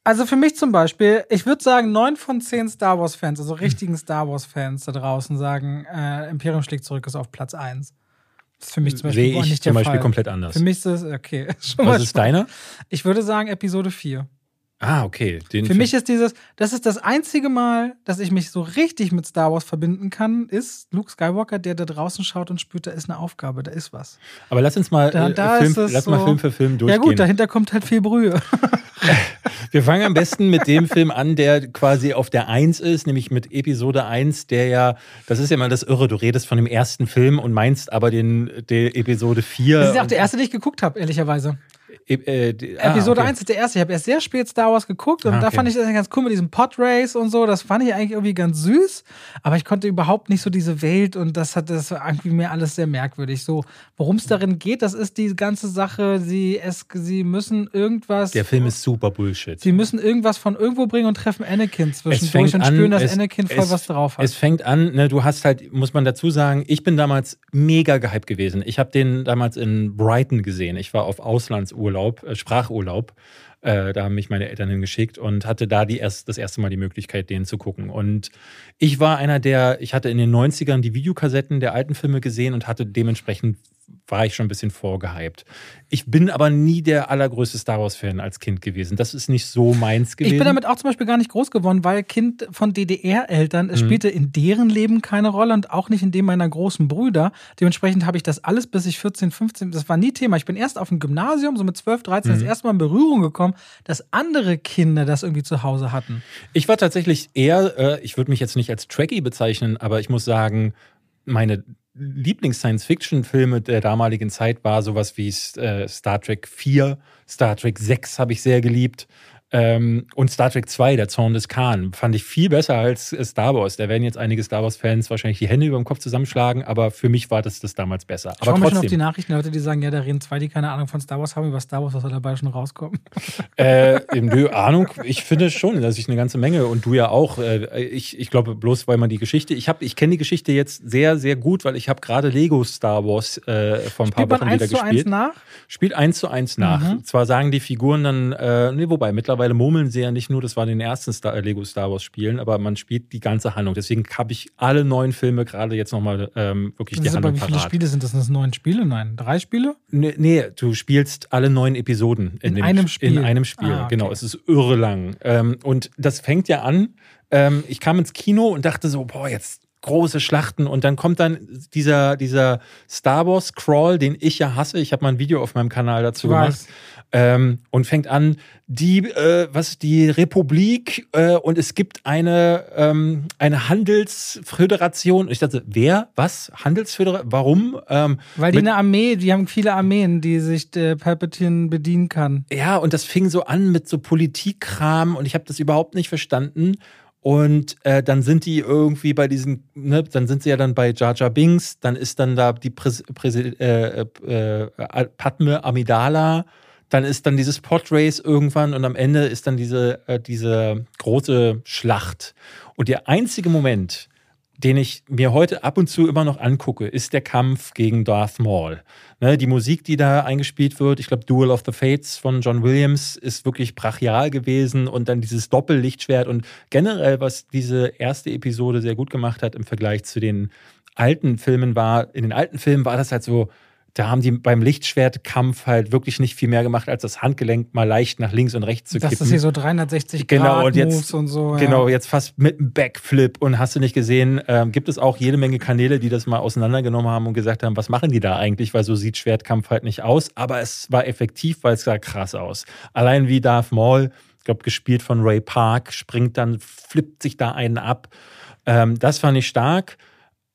Also für mich zum Beispiel, ich würde sagen, neun von zehn Star Wars-Fans, also richtigen Star Wars-Fans da draußen, sagen, äh, Imperium schlägt zurück ist auf Platz 1. Das ist für mich zum Beispiel Sehe ich nicht zum Beispiel Fall. komplett anders. Für mich ist das, okay. [laughs] Was ist deiner? Ich würde sagen Episode 4. Ah, okay. Den Für mich ist dieses, das ist das einzige Mal, dass ich mich so richtig mit Star Wars verbinden kann, ist Luke Skywalker, der da draußen schaut und spürt, da ist eine Aufgabe, da ist was. Aber lass uns mal, Da- äh, da Film, lass mal so- Film für Film Ja durchgehen. gut, dahinter kommt halt viel Brühe. [laughs] Wir fangen am besten mit dem Film an, der quasi auf der Eins ist, nämlich mit Episode 1, der ja, das ist ja mal das Irre, du redest von dem ersten Film und meinst aber den, der Episode 4. Das ist ja auch der erste, den ich geguckt habe, ehrlicherweise. Äh, die, ah, Episode okay. 1 ist der erste. Ich habe erst sehr spät Star Wars geguckt und Ah, da okay. fand ich das ganz cool mit diesem Podrace und so. Das fand ich eigentlich irgendwie ganz süß, aber ich konnte überhaupt nicht so diese Welt und das hat das war irgendwie mir alles sehr merkwürdig. So, worum es darin geht, das ist die ganze Sache. Sie, es, sie müssen irgendwas. Der Film ist super Bullshit. Sie müssen irgendwas von irgendwo bringen und treffen Anakin zwischendurch und an, spüren, dass es- Anakin voll es- was drauf hat. Es fängt an, ne, du hast halt, muss man dazu sagen, ich bin damals mega gehypt gewesen. Ich habe den damals in Brighton gesehen. Ich war auf Auslandsurlaub, äh, Sprachurlaub. Äh, da haben mich meine Eltern hingeschickt und hatte da die erst, das erste Mal die Möglichkeit, den zu gucken. Und ich war einer der, ich hatte in den 90ern die Videokassetten der alten Filme gesehen und hatte dementsprechend war ich schon ein bisschen vorgehypt. Ich bin aber nie der allergrößte Star Wars-Fan als Kind gewesen. Das ist nicht so meins gewesen. Ich bin damit auch zum Beispiel gar nicht groß geworden, weil Kind von DDR-Eltern, Mhm. es spielte in deren Leben keine Rolle und auch nicht in dem meiner großen Brüder. Dementsprechend habe ich das alles bis ich 14, 15, das war nie Thema. Ich bin erst auf dem Gymnasium, so mit 12, 13, Mhm. das erste Mal in Berührung gekommen, dass andere Kinder das irgendwie zu Hause hatten. Ich war tatsächlich eher, äh, ich würde mich jetzt nicht als Trekkie bezeichnen, aber ich muss sagen, meine Lieblings-Science-Fiction-Filme der damaligen Zeit war sowas wie äh, Star Trek 4, Star Trek 6 habe ich sehr geliebt. Ähm, und Star Trek 2, der Zorn des Khan, fand ich viel besser als äh, Star Wars. Da werden jetzt einige Star Wars-Fans wahrscheinlich die Hände über dem Kopf zusammenschlagen, aber für mich war das das damals besser. Ich Aber freue mich schon auf die Nachrichten, Leute, die sagen, ja, da reden zwei, die keine Ahnung von Star Wars haben, über Star Wars, was soll dabei schon rauskommen. [laughs] äh, nö, Ahnung, ich finde schon, dass ich eine ganze Menge und du ja auch. Äh, ich, ich glaube, bloß weil man die Geschichte, ich habe, ich kenne die Geschichte jetzt sehr, sehr gut, weil ich habe gerade Lego Star Wars äh, vor ein paar Spielt man Wochen wieder eins zu eins gespielt. nach? Spielt eins zu eins nach. Mhm. Zwar sagen die Figuren dann, äh, nee, wobei, mittlerweile murmeln sie ja nicht nur, das war in den ersten Star, äh, Lego Star Wars Spielen, aber man spielt die ganze Handlung. Deswegen habe ich alle neuen Filme gerade jetzt nochmal ähm, wirklich die Das aber, Handlung wie viele. Spiele sind das? Sind das neun Spiele? Nein, drei Spiele? Nee, nee, du spielst alle neun Episoden In dem, einem Spiel. In einem Spiel, Ah, okay. genau. Es ist irre lang. Ähm, und das fängt ja an. Ähm, ich kam ins Kino und dachte so, boah, jetzt große Schlachten und dann kommt dann dieser, dieser Star Wars Crawl, den ich ja hasse. Ich habe mal ein Video auf meinem Kanal dazu gemacht. Ähm, und fängt an, die, äh, was, die Republik äh, und es gibt eine, ähm, eine Handelsföderation. Ich dachte, wer? Was? Handelsföderation? Warum? Ähm, Weil die eine Armee, die haben viele Armeen, die sich der Palpatine bedienen kann. Ja, und das fing so an mit so Politikkram und ich habe das überhaupt nicht verstanden. Und äh, dann sind die irgendwie bei diesen, ne, dann sind sie ja dann bei Jar Binks, dann ist dann da die Präs Präsi äh, äh, äh, Padme Amidala, dann ist dann dieses Podrace irgendwann und am Ende ist dann diese, äh, diese große Schlacht. Und der einzige Moment, den ich mir heute ab und zu immer noch angucke, ist der Kampf gegen Darth Maul. Ne, die Musik, die da eingespielt wird, ich glaube Duel of the Fates von John Williams, ist wirklich brachial gewesen und dann dieses Doppellichtschwert und generell, was diese erste Episode sehr gut gemacht hat im Vergleich zu den alten Filmen war, in den alten Filmen war das halt so, da haben die beim Lichtschwertkampf halt wirklich nicht viel mehr gemacht, als das Handgelenk mal leicht nach links und rechts zu Das kippen. ist hier so 360 Genau, Grad und jetzt- Moves und so. Genau, ja. jetzt fast mit einem Backflip und hast du nicht gesehen, ähm, gibt es auch jede Menge Kanäle, die das mal auseinandergenommen haben und gesagt haben, was machen die da eigentlich, weil so sieht Schwertkampf halt nicht aus, aber es war effektiv, weil es sah krass aus. Allein wie Darth Maul, ich glaube gespielt von Ray Park, springt dann, flippt sich da einen ab. Ähm, das fand ich stark.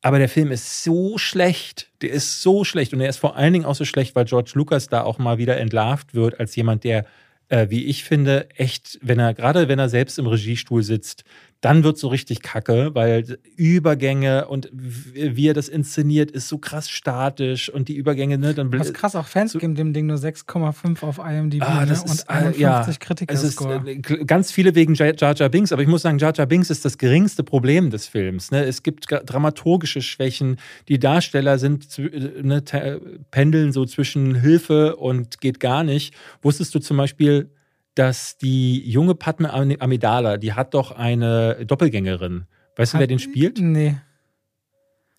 Aber der Film ist so schlecht. Der ist so schlecht. Und er ist vor allen Dingen auch so schlecht, weil George Lucas da auch mal wieder entlarvt wird als jemand, der, äh, wie ich finde, echt, wenn er, gerade wenn er selbst im Regiestuhl sitzt, dann wird so richtig kacke, weil Übergänge und wie er das inszeniert, ist so krass statisch und die Übergänge, ne, dann Was krass, auch Fans so- geben dem Ding nur 6,5 auf IMDb Ah, das ne? ist, und äh, 51 ja, es ist äh, ganz viele wegen Jar Jar Binks, aber ich muss sagen, Jar Jar Binks ist das geringste Problem des Films. Ne? Es gibt dramaturgische Schwächen. Die Darsteller sind äh, ne, pendeln so zwischen Hilfe und geht gar nicht. Wusstest du zum Beispiel, dass die junge Padme Am- Amidala, die hat doch eine Doppelgängerin. Weißt du, wer Hat- den spielt? Nee.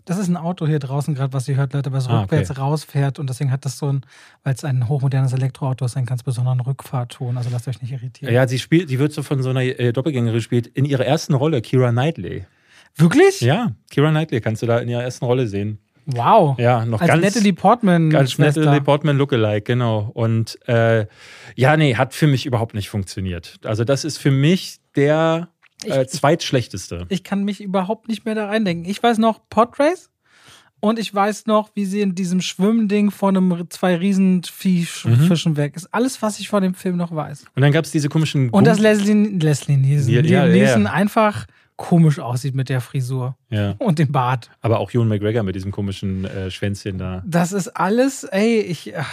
Das ist ein Auto hier draußen gerade, was ihr hört, Leute, was Ah, rückwärts okay. rausfährt und deswegen hat das so ein, weil es ein hochmodernes Elektroauto ist, einen ganz besonderen Rückfahrton. Also lasst euch nicht irritieren. Ja, sie spielt, die wird so von so einer äh, Doppelgängerin gespielt. In ihrer ersten Rolle, Kira Knightley. Wirklich? Ja, Kira Knightley kannst du da in ihrer ersten Rolle sehen. Wow. Ja, noch Als ganz Natalie Portman. Schwester. Natalie Portman Lookalike, genau. Und äh, ja, nee, hat für mich überhaupt nicht funktioniert. Also das ist für mich der äh, Ich- zweitschlechteste. Ich kann mich überhaupt nicht mehr da reindenken. Ich weiß noch Podrace und ich weiß noch, wie sie in diesem Schwimmding von einem zwei Riesenfischen weg ist. Alles, was ich von dem Film noch weiß. Und dann gab es diese komischen Und dass Leslie, Leslie Nielsen, Ja, ja, ja. einfach komisch aussieht mit der Frisur ja. und dem Bart. Aber auch Ewan McGregor mit diesem komischen äh, Schwänzchen da. Das ist alles, ey, ich. ach,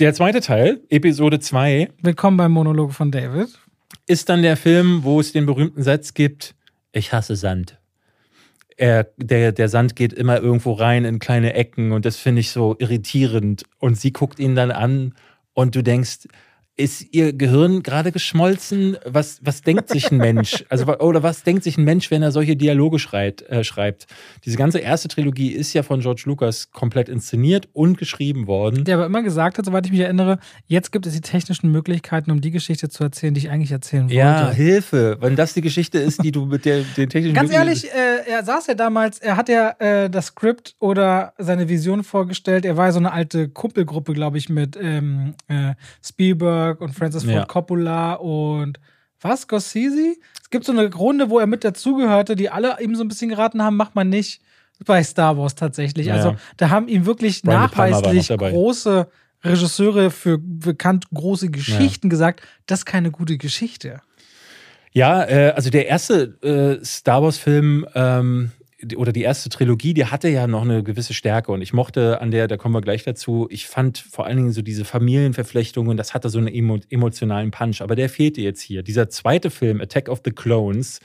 Der zweite Teil, Episode 2, Willkommen beim Monolog von David. ist dann der Film, wo es den berühmten Satz gibt: Ich hasse Sand. Er, der, der Sand geht immer irgendwo rein in kleine Ecken und das finde ich so irritierend. Und sie guckt ihn dann an und du denkst, ist ihr Gehirn gerade geschmolzen? Was, was denkt sich ein Mensch? [laughs] Also, oder was denkt sich ein Mensch, wenn er solche Dialoge schreit, äh, schreibt? Diese ganze erste Trilogie ist ja von George Lucas komplett inszeniert und geschrieben worden. Der aber immer gesagt hat, soweit ich mich erinnere, jetzt gibt es die technischen Möglichkeiten, um die Geschichte zu erzählen, die ich eigentlich erzählen wollte. Ja, Hilfe, wenn das die Geschichte ist, die du mit der, den technischen Ganz ehrlich, äh, er saß ja damals, er hat ja äh, das Skript oder seine Vision vorgestellt. Er war ja so eine alte Kumpelgruppe, glaube ich, mit ähm, äh, Spielberg und Francis Ford Ja. Coppola und was, Scorsese? Es gibt so eine Runde, wo er mit dazugehörte, die alle ihm so ein bisschen geraten haben, macht man nicht bei Star Wars tatsächlich. Ja. Also da haben ihm wirklich Brian nachweislich große Regisseure für bekannt große Geschichten gesagt, das ist keine gute Geschichte. Ja, äh, also der erste äh, Star Wars-Film ähm, oder die erste Trilogie, die hatte ja noch eine gewisse Stärke und ich mochte an der, da kommen wir gleich dazu, ich fand vor allen Dingen so diese Familienverflechtungen, das hatte so einen emo emotionalen Punch, aber der fehlte jetzt hier. Dieser zweite Film, Attack of the Clones,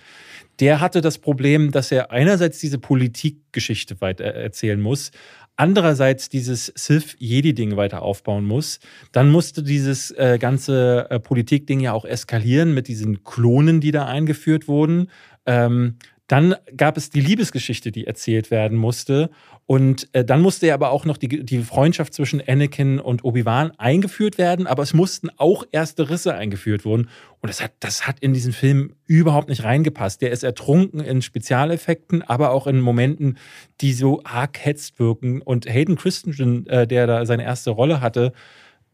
der hatte das Problem, dass er einerseits diese Politikgeschichte weiter erzählen muss, andererseits dieses Sith-Jedi-Ding weiter aufbauen muss. Dann musste dieses äh, ganze äh, Politik-Ding ja auch eskalieren mit diesen Klonen, die da eingeführt wurden. Ähm, dann gab es die Liebesgeschichte, die erzählt werden musste. Und äh, dann musste ja aber auch noch die, die Freundschaft zwischen Anakin und Obi-Wan eingeführt werden. Aber es mussten auch erste Risse eingeführt wurden. Und das hat, das hat in diesen Film überhaupt nicht reingepasst. Der ist ertrunken in Spezialeffekten, aber auch in Momenten, die so arg hetzt wirken. Und Hayden Christensen, äh, der da seine erste Rolle hatte,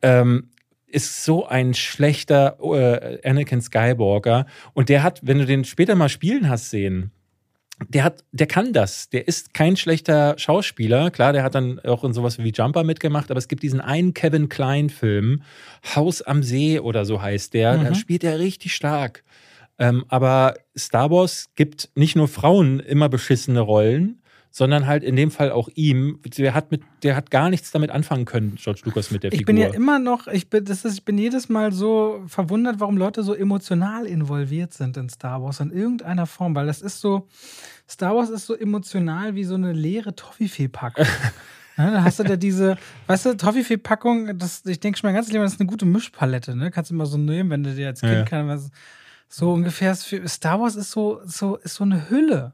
ähm, ist so ein schlechter äh, Anakin Skywalker. Und der hat, wenn du den später mal spielen hast sehen, der hat, der kann das. Der ist kein schlechter Schauspieler. Klar, der hat dann auch in sowas wie Jumper mitgemacht, aber es gibt diesen einen Kevin Klein-Film, Haus am See oder so heißt der. Da Mhm. spielt er richtig stark. Ähm, aber Star Wars gibt nicht nur Frauen immer beschissene Rollen, sondern halt in dem Fall auch ihm. Der hat mit, der hat gar nichts damit anfangen können, George Lucas mit der Ich Figur. bin ja immer noch, ich bin, das ist, ich bin jedes Mal so verwundert, warum Leute so emotional involviert sind in Star Wars in irgendeiner Form, weil das ist so, Star Wars ist so emotional wie so eine leere Toffifee-Packung. [laughs] Ne, da hast du da diese, weißt du, Toffifee-Packung, ich denke schon mein ganzes Leben, das ist eine gute Mischpalette, ne? Kannst du immer so nehmen, wenn du dir als Kind Ja. kann, was, so ungefähr Star Wars ist so, so, ist so eine Hülle.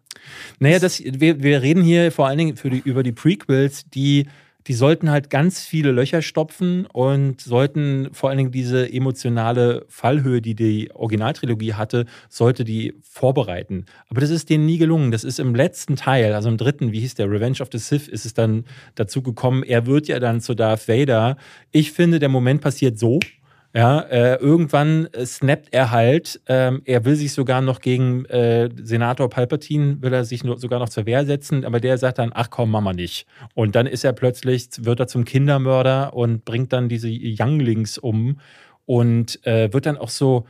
Naja, das, wir, wir reden hier vor allen Dingen die, über die Prequels, die, die sollten halt ganz viele Löcher stopfen und sollten vor allen Dingen diese emotionale Fallhöhe, die die Originaltrilogie hatte, sollte die vorbereiten. Aber das ist denen nie gelungen. Das ist im letzten Teil, also im dritten, wie hieß der, Revenge of the Sith, ist es dann dazu gekommen, er wird ja dann zu Darth Vader. Ich finde, der Moment passiert so. Ja, äh, irgendwann äh, snappt er halt. Ähm, er will sich sogar noch gegen äh, Senator Palpatine, will er sich nur, sogar noch zur Wehr setzen, aber der sagt dann, ach komm, Mama nicht. Und dann ist er plötzlich, wird er zum Kindermörder und bringt dann diese Younglings um und äh, wird dann auch so,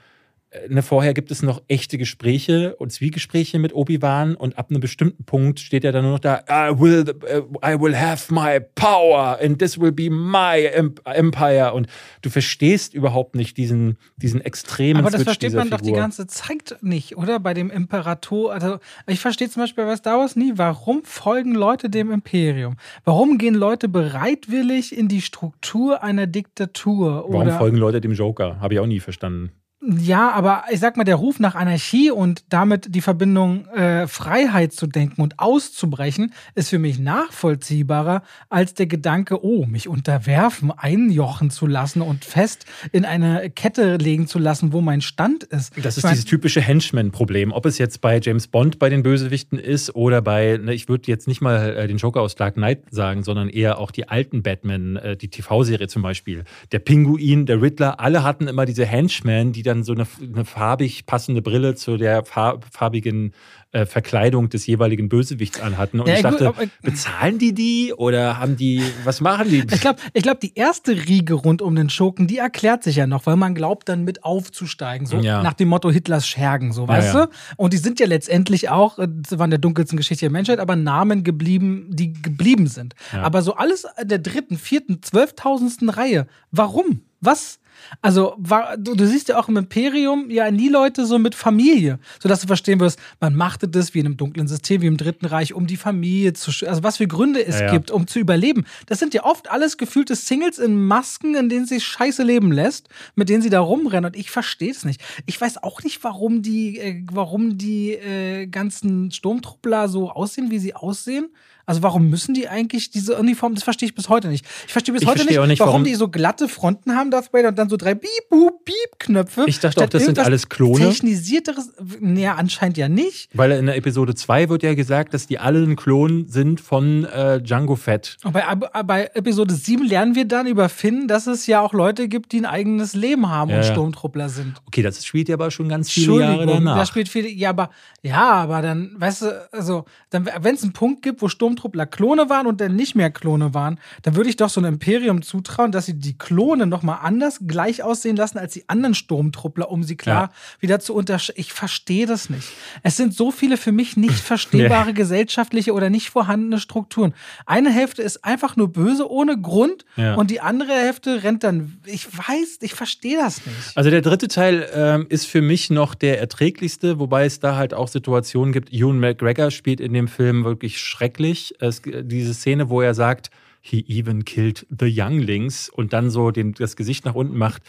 ne, vorher gibt es noch echte Gespräche und Zwiegespräche mit Obi-Wan und ab einem bestimmten Punkt steht er dann nur noch da, I will, uh, I will have my power and this will be my em- empire und du verstehst überhaupt nicht diesen, diesen extremen Aber das Switch versteht man doch die Figur. ganze Zeit nicht, oder? Bei dem Imperator. Also, ich verstehe zum Beispiel bei Star Wars nie, warum folgen Leute dem Imperium? Warum gehen Leute bereitwillig in die Struktur einer Diktatur? Warum folgen Leute dem Joker? Habe ich auch nie verstanden. Ja, aber ich sag mal, der Ruf nach Anarchie und damit die Verbindung äh, Freiheit zu denken und auszubrechen, ist für mich nachvollziehbarer als der Gedanke, oh, mich unterwerfen, einjochen zu lassen und fest in eine Kette legen zu lassen, wo mein Stand ist. Das ist dieses typische Henchman-Problem. Ob es jetzt bei James Bond bei den Bösewichten ist oder bei, ne, ich würde jetzt nicht mal äh, den Joker aus Dark Knight sagen, sondern eher auch die alten Batman, äh, die TV-Serie zum Beispiel. Der Pinguin, der Riddler, alle hatten immer diese Henchmen, die dann so eine, eine farbig passende Brille zu der farbigen äh, Verkleidung des jeweiligen Bösewichts anhatten. Und ja, ich dachte, gut, bezahlen die die oder haben die, was machen die? Ich glaube, ich glaub, die erste Riege rund um den Schurken, die erklärt sich ja noch, weil man glaubt, dann mit aufzusteigen. So ja. nach dem Motto Hitlers Schergen, so, weißt ja, du? Und die sind ja letztendlich auch, das äh, waren der dunkelsten Geschichte der Menschheit, aber Namen geblieben, die geblieben sind. Aber so alles der dritten, vierten, zwölftausendsten Reihe. Warum? Was? Also, war, du, du, siehst ja auch im Imperium ja nie Leute so mit Familie, sodass du verstehen wirst, man machte das wie in einem dunklen System, wie im Dritten Reich, um die Familie zu, also was für Gründe es ja, ja. gibt, um zu überleben. Das sind ja oft alles gefühlte Singles in Masken, in denen sich scheiße leben lässt, mit denen sie da rumrennen. Und ich verstehe es nicht. Ich weiß auch nicht, warum die, äh, warum die äh, ganzen Sturmtruppler so aussehen, wie sie aussehen. Also warum müssen die eigentlich diese Uniform? Das verstehe ich bis heute nicht. Ich verstehe bis ich heute nicht, nicht warum, warum, die so glatte Fronten haben, Darth Vader, und dann so drei Beep, Boop, Beep Knöpfe. Ich dachte auch, das sind alles Klone. Technisierteres, naja, anscheinend ja nicht. Weil in der Episode 2 wird ja gesagt, dass die alle ein Klon sind von äh, Django Fett. Und bei, bei Episode 7 lernen wir dann über Finn, dass es ja auch Leute gibt, die ein eigenes Leben haben ja. und Sturmtruppler sind. Okay, das spielt ja aber schon ganz viele Jahre danach. Das spielt viele, ja, aber, ja, aber dann, weißt du, also, wenn es einen Punkt gibt, wo Sturmtruppler Sturmtruppler Klone waren und dann nicht mehr Klone waren, dann würde ich doch so ein Imperium zutrauen, dass sie die Klone nochmal anders gleich aussehen lassen als die anderen Sturmtruppler, um sie klar ja. wieder zu unterscheiden. Ich verstehe das nicht. Es sind so viele für mich nicht [laughs] verstehbare nee. gesellschaftliche oder nicht vorhandene Strukturen. Eine Hälfte ist einfach nur böse ohne Grund ja. und die andere Hälfte rennt dann. Ich weiß, ich verstehe das nicht. Also der dritte Teil ähm, ist für mich noch der erträglichste, wobei es da halt auch Situationen gibt. Ewan McGregor spielt in dem Film wirklich schrecklich es, diese Szene, wo er sagt, he even killed the younglings und dann so den, das Gesicht nach unten macht.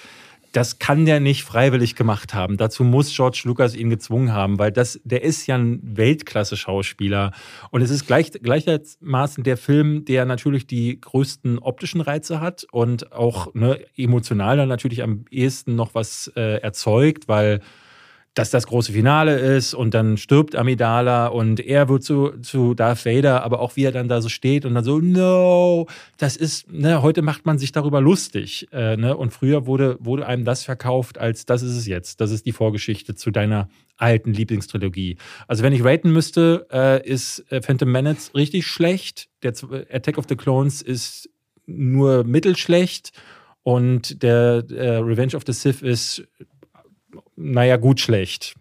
Das kann der nicht freiwillig gemacht haben. Dazu muss George Lucas ihn gezwungen haben, weil das, der ist ja ein Weltklasse-Schauspieler. Und es ist gleich, gleichermaßen der Film, der natürlich die größten optischen Reize hat und auch ne, emotional dann natürlich am ehesten noch was äh, erzeugt, weil dass das große Finale ist und dann stirbt Amidala und er wird zu, zu Darth Vader, aber auch wie er dann da so steht und dann so, no, das ist, ne, heute macht man sich darüber lustig. Äh, ne? Und früher wurde, wurde einem das verkauft, als das ist es jetzt. Das ist die Vorgeschichte zu deiner alten Lieblingstrilogie. Also wenn ich raten müsste, äh, ist äh, Phantom Menace richtig schlecht. Der Attack of the Clones ist nur mittelschlecht und der äh, Revenge of the Sith ist naja, gut, schlecht.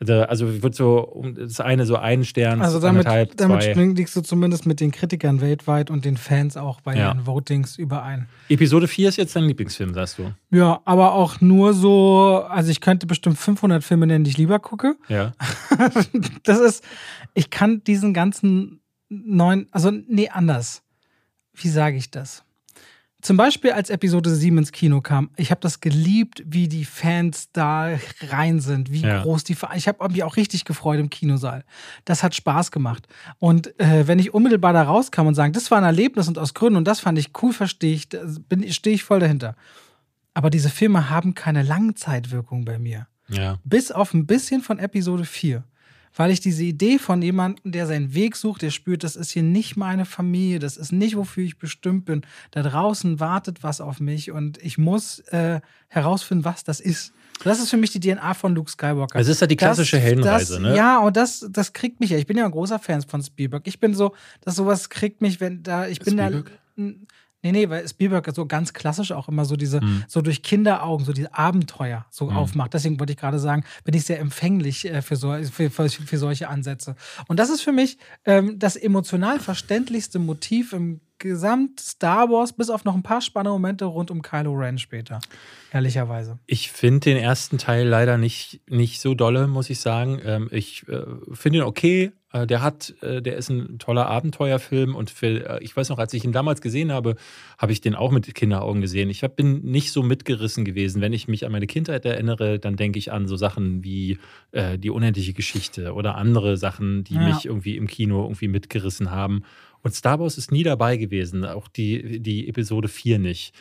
Also wird so das eine so ein Stern, also damit, damit liegst du zumindest mit den Kritikern weltweit und den Fans auch bei ja. den Votings überein. Episode 4 ist jetzt dein Lieblingsfilm, sagst du? Ja, aber auch nur so, also ich könnte bestimmt 500 Filme nennen, die ich lieber gucke. Ja. [laughs] das ist, ich kann diesen ganzen neuen, also nee, anders. Wie sage ich das? Zum Beispiel, als Episode 7 ins Kino kam, ich habe das geliebt, wie die Fans da rein sind, wie ja. groß die. Ich habe mich auch richtig gefreut im Kinosaal. Das hat Spaß gemacht. Und äh, wenn ich unmittelbar da rauskam und sagen, das war ein Erlebnis und aus Gründen und das fand ich cool, verstehe ich, stehe ich voll dahinter. Aber diese Filme haben keine Langzeitwirkung bei mir. Ja. Bis auf ein bisschen von Episode 4 weil ich diese Idee von jemandem, der seinen Weg sucht, der spürt, das ist hier nicht meine Familie, das ist nicht, wofür ich bestimmt bin. Da draußen wartet was auf mich und ich muss äh, herausfinden, was das ist. Das ist für mich die DNA von Luke Skywalker. Also ist ja die klassische das, Heldenreise, das, ne? Ja, und das, das kriegt mich ja. Ich bin ja ein großer Fan von Spielberg. Ich bin so, dass sowas kriegt mich, wenn da, ich bin Spielberg? da. Nee, nee, weil Spielberg so ganz klassisch auch immer so diese, mhm. so durch Kinderaugen, so diese Abenteuer so mhm. aufmacht. Deswegen wollte ich gerade sagen, bin ich sehr empfänglich äh, für, so, für, für, für, solche Ansätze. Und das ist für mich ähm, das emotional verständlichste Motiv im gesamt Star Wars, bis auf noch ein paar spannende Momente rund um Kylo Ren später. Ehrlicherweise. Ich finde den ersten Teil leider nicht, nicht so dolle, muss ich sagen. Ähm, ich äh, finde ihn okay. Äh, der hat, äh, der ist ein toller Abenteuerfilm und für, äh, ich weiß noch, als ich ihn damals gesehen habe, habe ich den auch mit Kinderaugen gesehen. Ich hab, bin nicht so mitgerissen gewesen. Wenn ich mich an meine Kindheit erinnere, dann denke ich an so Sachen wie äh, die unendliche Geschichte oder andere Sachen, die Ja. mich irgendwie im Kino irgendwie mitgerissen haben. Und Star Wars ist nie dabei gewesen, auch die, die Episode 4 nicht.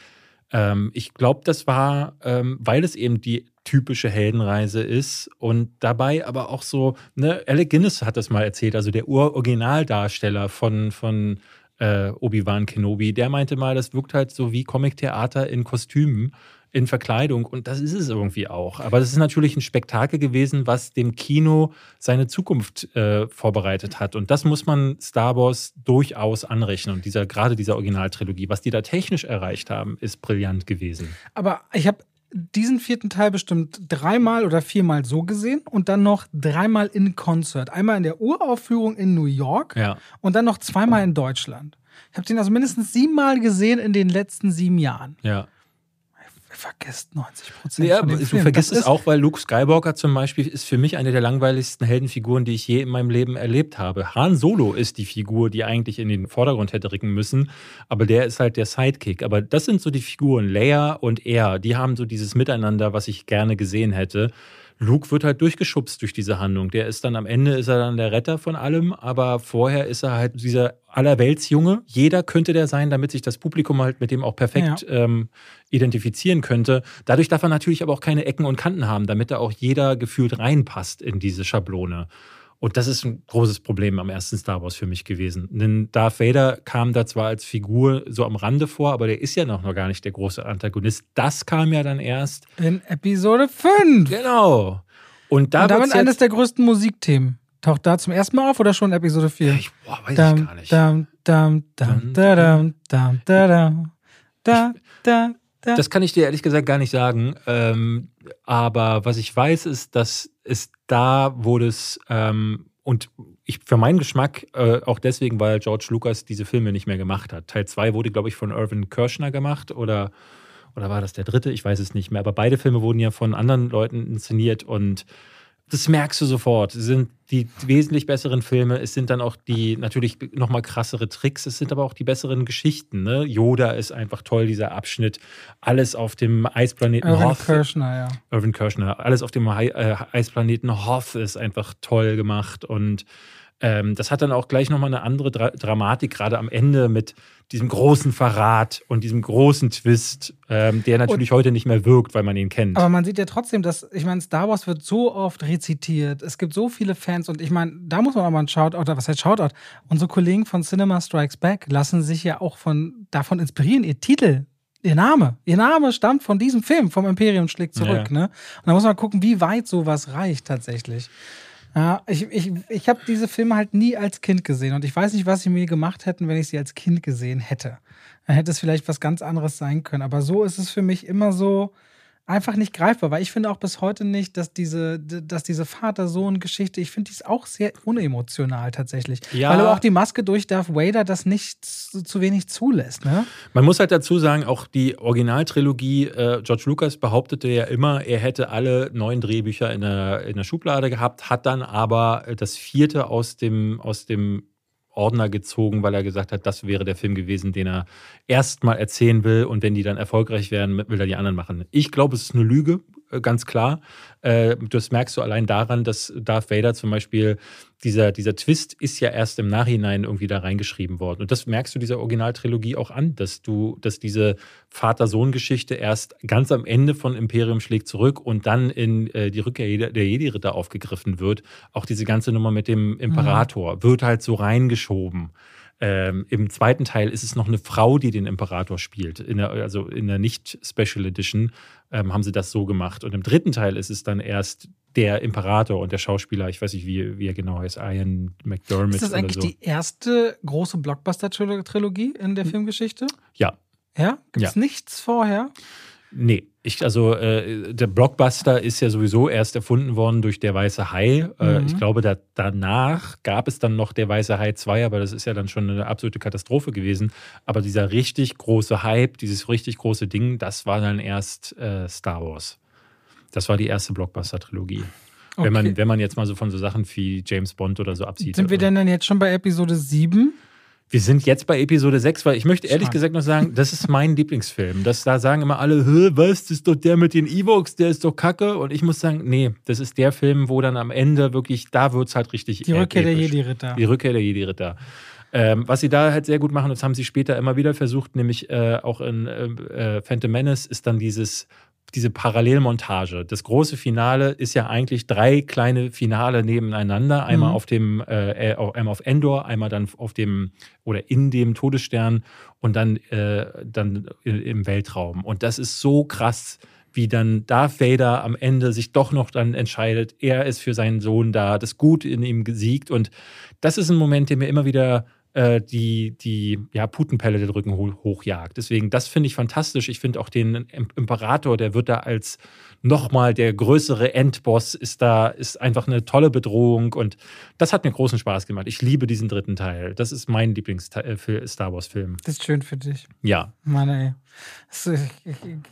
Ähm, ich glaube, das war, ähm, weil es eben die typische Heldenreise ist und dabei aber auch so, ne, Alec Guinness hat das mal erzählt, also der Ur-Originaldarsteller von, von äh, Obi-Wan Kenobi, der meinte mal, das wirkt halt so wie Comic-Theater in Kostümen, in Verkleidung und das ist es irgendwie auch. Aber das ist natürlich ein Spektakel gewesen, was dem Kino seine Zukunft äh, vorbereitet hat und das muss man Star Wars durchaus anrechnen und dieser, gerade dieser Originaltrilogie, was die da technisch erreicht haben, ist brillant gewesen. Aber ich habe diesen vierten Teil bestimmt dreimal oder viermal so gesehen und dann noch dreimal in Konzert. Einmal in der Uraufführung in New York Ja. und dann noch zweimal in Deutschland. Ich habe den also mindestens siebenmal gesehen in den letzten sieben Jahren. Ja. Ihr vergesst 90 Prozent. Ja, du Film. vergisst Das es auch, weil Luke Skywalker zum Beispiel ist für mich eine der langweiligsten Heldenfiguren, die ich je in meinem Leben erlebt habe. Han Solo ist die Figur, die eigentlich in den Vordergrund hätte rücken müssen, aber der ist halt der Sidekick. Aber das sind so die Figuren, Leia und er, die haben so dieses Miteinander, was ich gerne gesehen hätte. Luke wird halt durchgeschubst durch diese Handlung. Der ist dann am Ende ist er dann der Retter von allem, aber vorher ist er halt dieser Allerweltsjunge. Jeder könnte der sein, damit sich das Publikum halt mit dem auch perfekt ähm, identifizieren könnte. Dadurch darf er natürlich aber auch keine Ecken und Kanten haben, damit da auch jeder gefühlt reinpasst in diese Schablone. Und das ist ein großes Problem am ersten Star Wars für mich gewesen. Denn Darth Vader kam da zwar als Figur so am Rande vor, aber der ist ja noch, noch gar nicht der große Antagonist. Das kam ja dann erst. in Episode 5. Genau. Und da und damit eines der größten Musikthemen. Taucht da zum ersten Mal auf oder schon Episode 4? ich, boah, weiß ich Dam, gar nicht. dam, dam, dam, da, dam, dam, da, dam, da, da, da. Das kann ich dir ehrlich gesagt gar nicht sagen. Ähm, aber was ich weiß, ist, dass es da wurde es ähm, und ich für meinen Geschmack äh, auch deswegen, weil George Lucas diese Filme nicht mehr gemacht hat. Teil 2 wurde, glaube ich, von Irvin Kershner gemacht oder, oder war das der dritte? Ich weiß es nicht mehr. Aber beide Filme wurden ja von anderen Leuten inszeniert und das merkst du sofort. Es sind die wesentlich besseren Filme. Es sind dann auch die natürlich nochmal krassere Tricks. Es sind aber auch die besseren Geschichten. Ne? Yoda ist einfach toll, dieser Abschnitt. Alles auf dem Eisplaneten Irvin Hoth. Kirschner, ja. Irvin Kirschner. Alles auf dem äh, Eisplaneten Hoth ist einfach toll gemacht. Und ähm, das hat dann auch gleich nochmal eine andere Dra Dramatik, gerade am Ende mit diesem großen Verrat und diesem großen Twist, ähm, der natürlich heute nicht mehr wirkt, weil man ihn kennt. Aber man sieht ja trotzdem, dass, ich meine, Star Wars wird so oft rezitiert. Es gibt so viele Fans und ich meine, da muss man mal einen Shoutout, oder was heißt Shoutout? Unsere Kollegen von Cinema Strikes Back lassen sich ja auch von, davon inspirieren. Ihr Titel, ihr Name, ihr Name stammt von diesem Film, vom Imperium schlägt zurück. Ja. Ne? Und da muss man gucken, wie weit sowas reicht tatsächlich. Ja, ich ich, ich habe diese Filme halt nie als Kind gesehen und ich weiß nicht, was sie mir gemacht hätten, wenn ich sie als Kind gesehen hätte. Dann hätte es vielleicht was ganz anderes sein können. Aber so ist es für mich immer so einfach nicht greifbar, weil ich finde auch bis heute nicht, dass diese, dass diese Vater-Sohn-Geschichte, ich finde die ist auch sehr unemotional tatsächlich. Ja. Weil aber auch die Maske durch Darth Vader das nicht zu, zu wenig zulässt. Ne? Man muss halt dazu sagen, auch die Originaltrilogie, äh, George Lucas behauptete ja immer, er hätte alle neun Drehbücher in der, in der Schublade gehabt, hat dann aber äh, das vierte aus dem, aus dem Ordner gezogen, weil er gesagt hat, das wäre der Film gewesen, den er erstmal erzählen will und wenn die dann erfolgreich werden, will er die anderen machen. Ich glaube, es ist eine Lüge, äh, ganz klar. Äh, Das merkst du allein daran, dass Darth Vader zum Beispiel, dieser, dieser Twist ist ja erst im Nachhinein irgendwie da reingeschrieben worden. Und das merkst du dieser Originaltrilogie auch an, dass du, dass diese Vater-Sohn-Geschichte erst ganz am Ende von Imperium schlägt zurück und dann in äh, die Rückkehr Jedi- der Jedi-Ritter aufgegriffen wird. Auch diese ganze Nummer mit dem Imperator wird halt so reingeschoben. Ähm, Im zweiten Teil ist es noch eine Frau, die den Imperator spielt. In der, also in der Nicht-Special Edition ähm, haben sie das so gemacht. Und im dritten Teil ist es dann erst der Imperator und der Schauspieler, ich weiß nicht, wie, wie er genau heißt, Ian McDermott Ist das eigentlich so. die erste große Blockbuster-Trilogie in der Filmgeschichte? ja. Ja? Gibt es Ja. nichts vorher? Nee, ich, also äh, der Blockbuster ist ja sowieso erst erfunden worden durch Der Weiße Hai. Äh, Mhm. ich glaube, da, danach gab es dann noch Der Weiße Hai 2, aber das ist ja dann schon eine absolute Katastrophe gewesen. Aber dieser richtig große Hype, dieses richtig große Ding, das war dann erst äh, Star Wars. Das war die erste Blockbuster-Trilogie. Wenn, man, Okay. wenn man jetzt mal so von so Sachen wie James Bond oder so absieht. Sind wir denn dann jetzt schon bei Episode 7? Wir sind jetzt bei Episode 6, weil ich möchte ehrlich Schade. gesagt noch sagen, das ist mein [laughs] Lieblingsfilm. Das, da sagen immer alle, "Hä, was, das ist doch der mit den Evox, der ist doch kacke. Und ich muss sagen, nee, das ist der Film, wo dann am Ende wirklich, da wird es halt richtig Die Rückkehr der episch. Jedi-Ritter. Die Rückkehr der Jedi-Ritter. Ähm, was sie da halt sehr gut machen, das haben sie später immer wieder versucht, nämlich äh, auch in äh, äh, Phantom Menace, ist dann dieses, diese Parallelmontage. Das große Finale ist ja eigentlich drei kleine Finale nebeneinander. Einmal Mhm. auf dem, äh, äh, auf- einmal auf Endor, einmal dann auf dem oder in dem Todesstern und dann, äh, dann im Weltraum. Und das ist so krass, wie dann Darth Vader am Ende sich doch noch dann entscheidet, er ist für seinen Sohn da, das Gut in ihm gesiegt. Und das ist ein Moment, der mir immer wieder äh, die, die ja, Putenpelle den Rücken ho hochjagt. Deswegen, das finde ich fantastisch. Ich finde auch den Im- Imperator, der wird da als nochmal der größere Endboss, ist da, ist einfach eine tolle Bedrohung und das hat mir großen Spaß gemacht. Ich liebe diesen dritten Teil. Das ist mein Lieblings-Star Wars-Film. Das ist schön für dich. Ja, Mann, ey.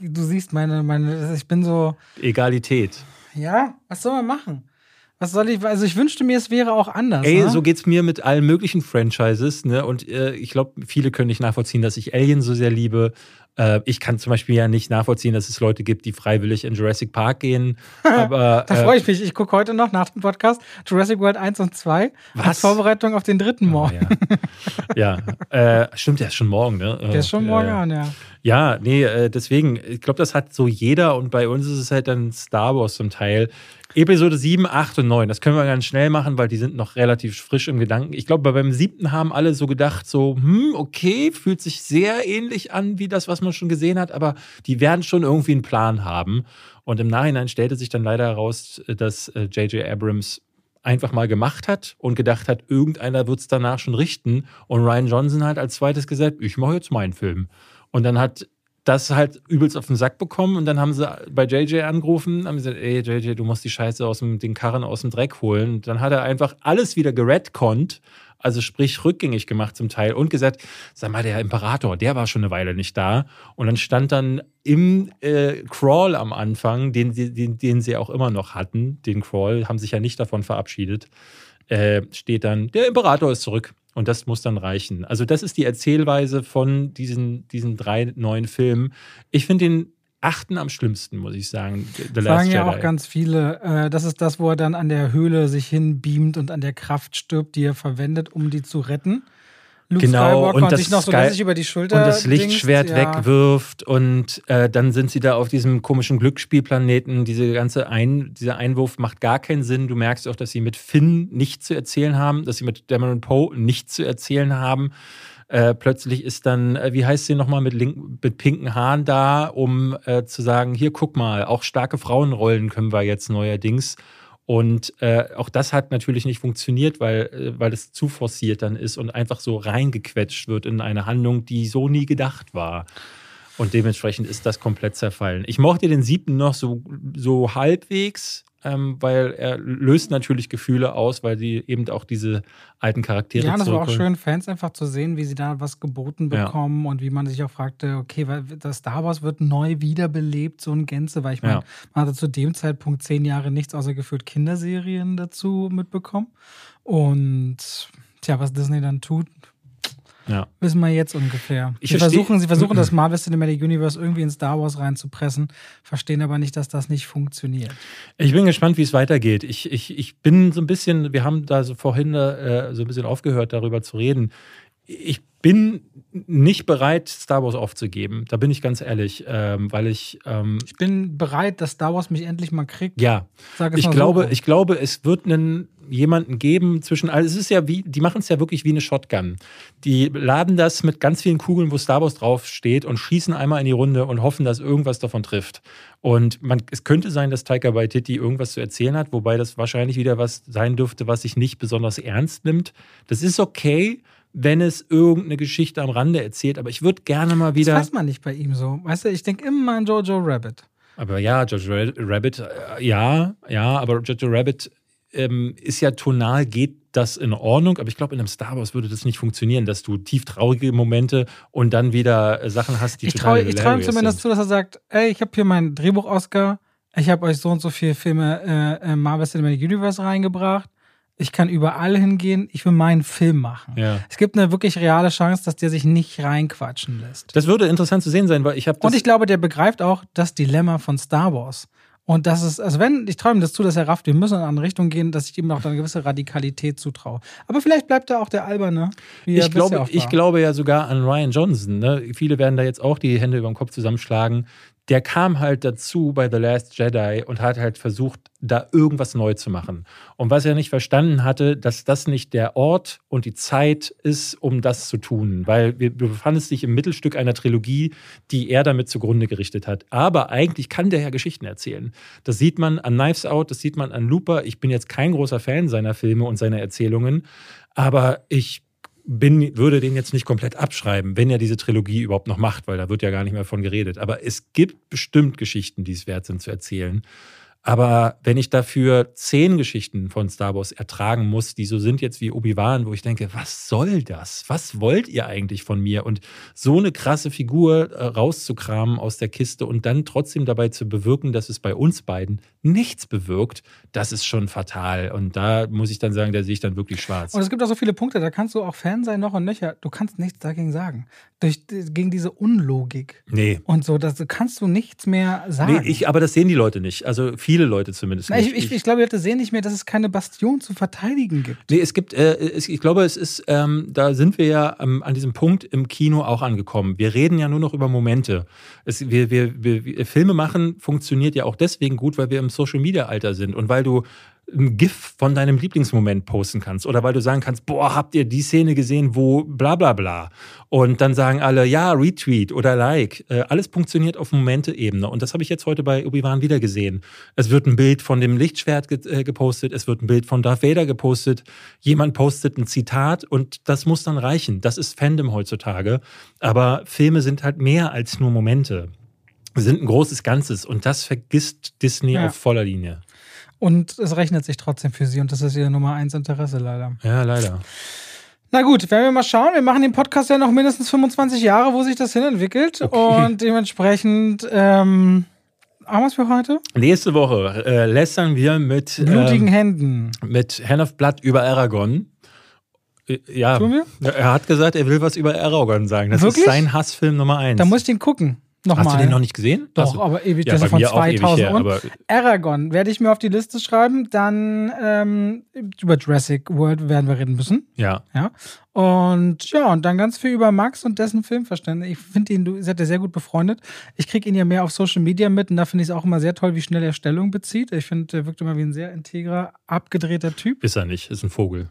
Du siehst meine, meine, ich bin so, Egalität. ja, was soll man machen? Was soll ich, also ich wünschte mir, es wäre auch anders. Ey, ne? so geht's mir mit allen möglichen Franchises, ne? Und äh, ich glaube, viele können nicht nachvollziehen, dass ich Alien so sehr liebe. Äh, ich kann zum Beispiel ja nicht nachvollziehen, dass es Leute gibt, die freiwillig in Jurassic Park gehen. [laughs] Aber Da äh, freue ich mich. Ich gucke heute noch nach dem Podcast Jurassic World 1 und 2 Was? als Vorbereitung auf den dritten oh, Morgen. ja, [laughs] ja. Äh, stimmt, der ist schon morgen, ne? Der ist schon morgen äh, an, ja. Ja, nee, äh, deswegen, ich glaube, das hat so jeder und bei uns ist es halt dann Star Wars zum Teil. Episode 7, 8 und 9, das können wir ganz schnell machen, weil die sind noch relativ frisch im Gedanken. Ich glaube, beim siebten haben alle so gedacht, so, hm, okay, fühlt sich sehr ähnlich an wie das, was man schon gesehen hat, aber die werden schon irgendwie einen Plan haben. Und im Nachhinein stellte sich dann leider heraus, dass äh, J.J. Abrams einfach mal gemacht hat und gedacht hat, irgendeiner wird es danach schon richten. Und Ryan Johnson hat als zweites gesagt, ich mache jetzt meinen Film. Und dann hat das halt übelst auf den Sack bekommen und dann haben sie bei JJ angerufen, haben gesagt, ey JJ, du musst die Scheiße aus dem, den Karren aus dem Dreck holen. Und dann hat er einfach alles wieder geredconnt, also sprich rückgängig gemacht zum Teil und gesagt, sag mal, der Imperator, der war schon eine Weile nicht da. Und dann stand dann im äh, Crawl am Anfang, den, sie- den, den sie auch immer noch hatten, den Crawl, haben sich ja nicht davon verabschiedet, äh, steht dann, der Imperator ist zurück. Und das muss dann reichen. Also, das ist die Erzählweise von diesen, diesen drei neuen Filmen. Ich finde den achten am schlimmsten, muss ich sagen. The Sagen ja Jedi. auch ganz viele, äh, das ist das, wo er dann an der Höhle sich hinbeamt und an der Kraft stirbt, die er verwendet, um die zu retten. Luke Genau, Skywalker und und, das sich noch so Sky- über die Schulter und das Lichtschwert ja. wegwirft und äh, dann sind sie da auf diesem komischen Glücksspielplaneten. Diese ganze Ein dieser Einwurf macht gar keinen Sinn. Du merkst auch, dass sie mit Finn nichts zu erzählen haben, dass sie mit Dameron Poe nichts zu erzählen haben. Äh, plötzlich ist dann, äh, wie heißt sie nochmal, mit, link- mit pinken Haaren da, um äh, zu sagen, hier guck mal, auch starke Frauenrollen können wir jetzt neuerdings. Und äh, auch das hat natürlich nicht funktioniert, weil, äh, weil es zu forciert dann ist und einfach so reingequetscht wird in eine Handlung, die so nie gedacht war. Und dementsprechend ist das komplett zerfallen. Ich mochte den siebten noch so, so halbwegs, ähm, weil er löst natürlich Gefühle aus, weil sie eben auch diese alten Charaktere Ja, das war auch schön, Fans einfach zu sehen, wie sie da was geboten Ja. bekommen und wie man sich auch fragte, okay, weil das Star Wars wird neu wiederbelebt, so in Gänze, weil ich meine, Ja. man hatte zu dem Zeitpunkt zehn Jahre nichts außer gefühlt Kinderserien dazu mitbekommen. Und tja, was Disney dann tut, Ja. wissen wir jetzt ungefähr. Ich sie, versuchen, sie versuchen das [clears throat] Marvel Cinematic Universe irgendwie in Star Wars reinzupressen, verstehen aber nicht, dass das nicht funktioniert. Ich bin gespannt, wie es weitergeht. Ich, ich, ich bin so ein bisschen, wir haben da so vorhin äh, so ein bisschen aufgehört, darüber zu reden. Ich bin nicht bereit, Star Wars aufzugeben. Da bin ich ganz ehrlich, ähm, weil ich, ähm, Ich bin bereit, dass Star Wars mich endlich mal kriegt. ja, ich so glaube, rum. ich glaube, es wird einen jemanden geben zwischen, also es ist ja wie, die machen es ja wirklich wie eine Shotgun. Die laden das mit ganz vielen Kugeln, wo Star Wars draufsteht und schießen einmal in die Runde und hoffen, dass irgendwas davon trifft. Und man, es könnte sein, dass Taika Waititi irgendwas zu erzählen hat, wobei das wahrscheinlich wieder was sein dürfte, was sich nicht besonders ernst nimmt. Das ist okay. Wenn es irgendeine Geschichte am Rande erzählt. Aber ich würde gerne mal wieder. Das weiß man nicht bei ihm so. Weißt du, ich denke immer an Jojo Rabbit. Aber ja, Jojo Rabbit, äh, ja, ja, aber Jojo Rabbit ähm, ist ja tonal, geht das in Ordnung, aber ich glaube, in einem Star Wars würde das nicht funktionieren, dass du tief traurige Momente und dann wieder äh, Sachen hast, die ich total traue, Ich traue ihm zumindest sind. zu, dass er sagt, ey, ich habe hier mein Drehbuch-Oscar, ich habe euch so und so viele Filme äh, Marvel Cinematic Universe reingebracht, ich kann überall hingehen, ich will meinen Film machen. Ja. Es gibt eine wirklich reale Chance, dass der sich nicht reinquatschen lässt. Das würde interessant zu sehen sein, weil ich habe Und ich glaube, der begreift auch das Dilemma von Star Wars. Und das ist, also wenn, ich ihm das zu, dass er rafft, wir müssen in eine andere Richtung gehen, dass ich ihm auch eine gewisse Radikalität zutraue. Aber vielleicht bleibt er auch der Alberne. Er ich, glaube, ich glaube ja sogar an Ryan Johnson. Ne? Viele werden da jetzt auch die Hände über den Kopf zusammenschlagen. Der kam halt dazu bei The Last Jedi und hat halt versucht, da irgendwas neu zu machen. Und was er nicht verstanden hatte, dass das nicht der Ort und die Zeit ist, um das zu tun. Weil wir, befanden sich im Mittelstück einer Trilogie, die er damit zugrunde gerichtet hat. Aber eigentlich kann der ja Geschichten erzählen. Das sieht man an Knives Out, das sieht man an Looper. Ich bin jetzt kein großer Fan seiner Filme und seiner Erzählungen. Aber ich bin, würde den jetzt nicht komplett abschreiben, wenn er diese Trilogie überhaupt noch macht, weil da wird ja gar nicht mehr von geredet. Aber es gibt bestimmt Geschichten, die es wert sind zu erzählen. Aber wenn ich dafür zehn Geschichten von Star Wars ertragen muss, die so sind jetzt wie Obi-Wan, wo ich denke, was soll das? Was wollt ihr eigentlich von mir? Und so eine krasse Figur äh, rauszukramen aus der Kiste und dann trotzdem dabei zu bewirken, dass es bei uns beiden nichts bewirkt, das ist schon fatal. Und da muss ich dann sagen, da sehe ich dann wirklich schwarz. Und es gibt auch so viele Punkte, da kannst du auch Fan sein, noch und nöcher. Du kannst nichts dagegen sagen. Durch, gegen diese Unlogik. Nee. Und so, das kannst du nichts mehr sagen. Nee, ich, aber das sehen die Leute nicht. Also viele Leute zumindest Na, ich, ich, ich glaube, die Leute sehen nicht mehr, dass es keine Bastion zu verteidigen gibt. Nee, es gibt, äh, es, ich glaube, es ist, ähm, da sind wir ja ähm, an diesem Punkt im Kino auch angekommen. Wir reden ja nur noch über Momente. Es, wir, wir, wir, Filme machen funktioniert ja auch deswegen gut, weil wir im Social Media Alter sind und weil du ein GIF von deinem Lieblingsmoment posten kannst oder weil du sagen kannst, boah, habt ihr die Szene gesehen, wo bla bla bla. Und dann sagen alle, ja, Retweet oder Like. Äh, alles funktioniert auf Momente-Ebene. Und das habe ich jetzt heute bei Obi-Wan wieder gesehen. Es wird ein Bild von dem Lichtschwert ge äh, gepostet, es wird ein Bild von Darth Vader gepostet, jemand postet ein Zitat und das muss dann reichen. Das ist Fandom heutzutage. Aber Filme sind halt mehr als nur Momente. Sie sind ein großes Ganzes und das vergisst Disney Ja. auf voller Linie. Und es rechnet sich trotzdem für sie und das ist ihr Nummer eins Interesse leider. Ja, leider. Na gut, werden wir mal schauen. Wir machen den Podcast ja noch mindestens 25 Jahre, wo sich das hin entwickelt. Okay. Und dementsprechend ähm, haben wir es für heute? Nächste Woche äh, lästern wir mit, Blutigen ähm, Händen. mit Hand of Blood über Aragon. Äh, Ja, Tun wir? er hat gesagt, er will was über Aragon sagen. Das Wirklich? ist sein Hassfilm Nummer eins. Da muss ich den gucken. Nochmal. Hast du den noch nicht gesehen? Doch, Achso. aber ewig, Ja, das ist von mir auch ewig 2000 her, und Aragon werde ich mir auf die Liste schreiben. Dann ähm, über Jurassic World werden wir reden müssen. ja. Ja. Und ja, und dann ganz viel über Max und dessen Filmverständnis. Ich finde ihn, du seid ja sehr gut befreundet. Ich kriege ihn ja mehr auf Social Media mit und da finde ich es auch immer sehr toll, wie schnell er Stellung bezieht. Ich finde, er wirkt immer wie ein sehr integrer, abgedrehter Typ. Ist er nicht, ist ein Vogel.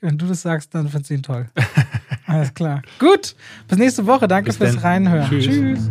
Wenn du das sagst, dann findest du ihn toll. [laughs] Alles klar. Gut. Bis nächste Woche. Danke bis fürs dann. Reinhören. Tschüss. Tschüss.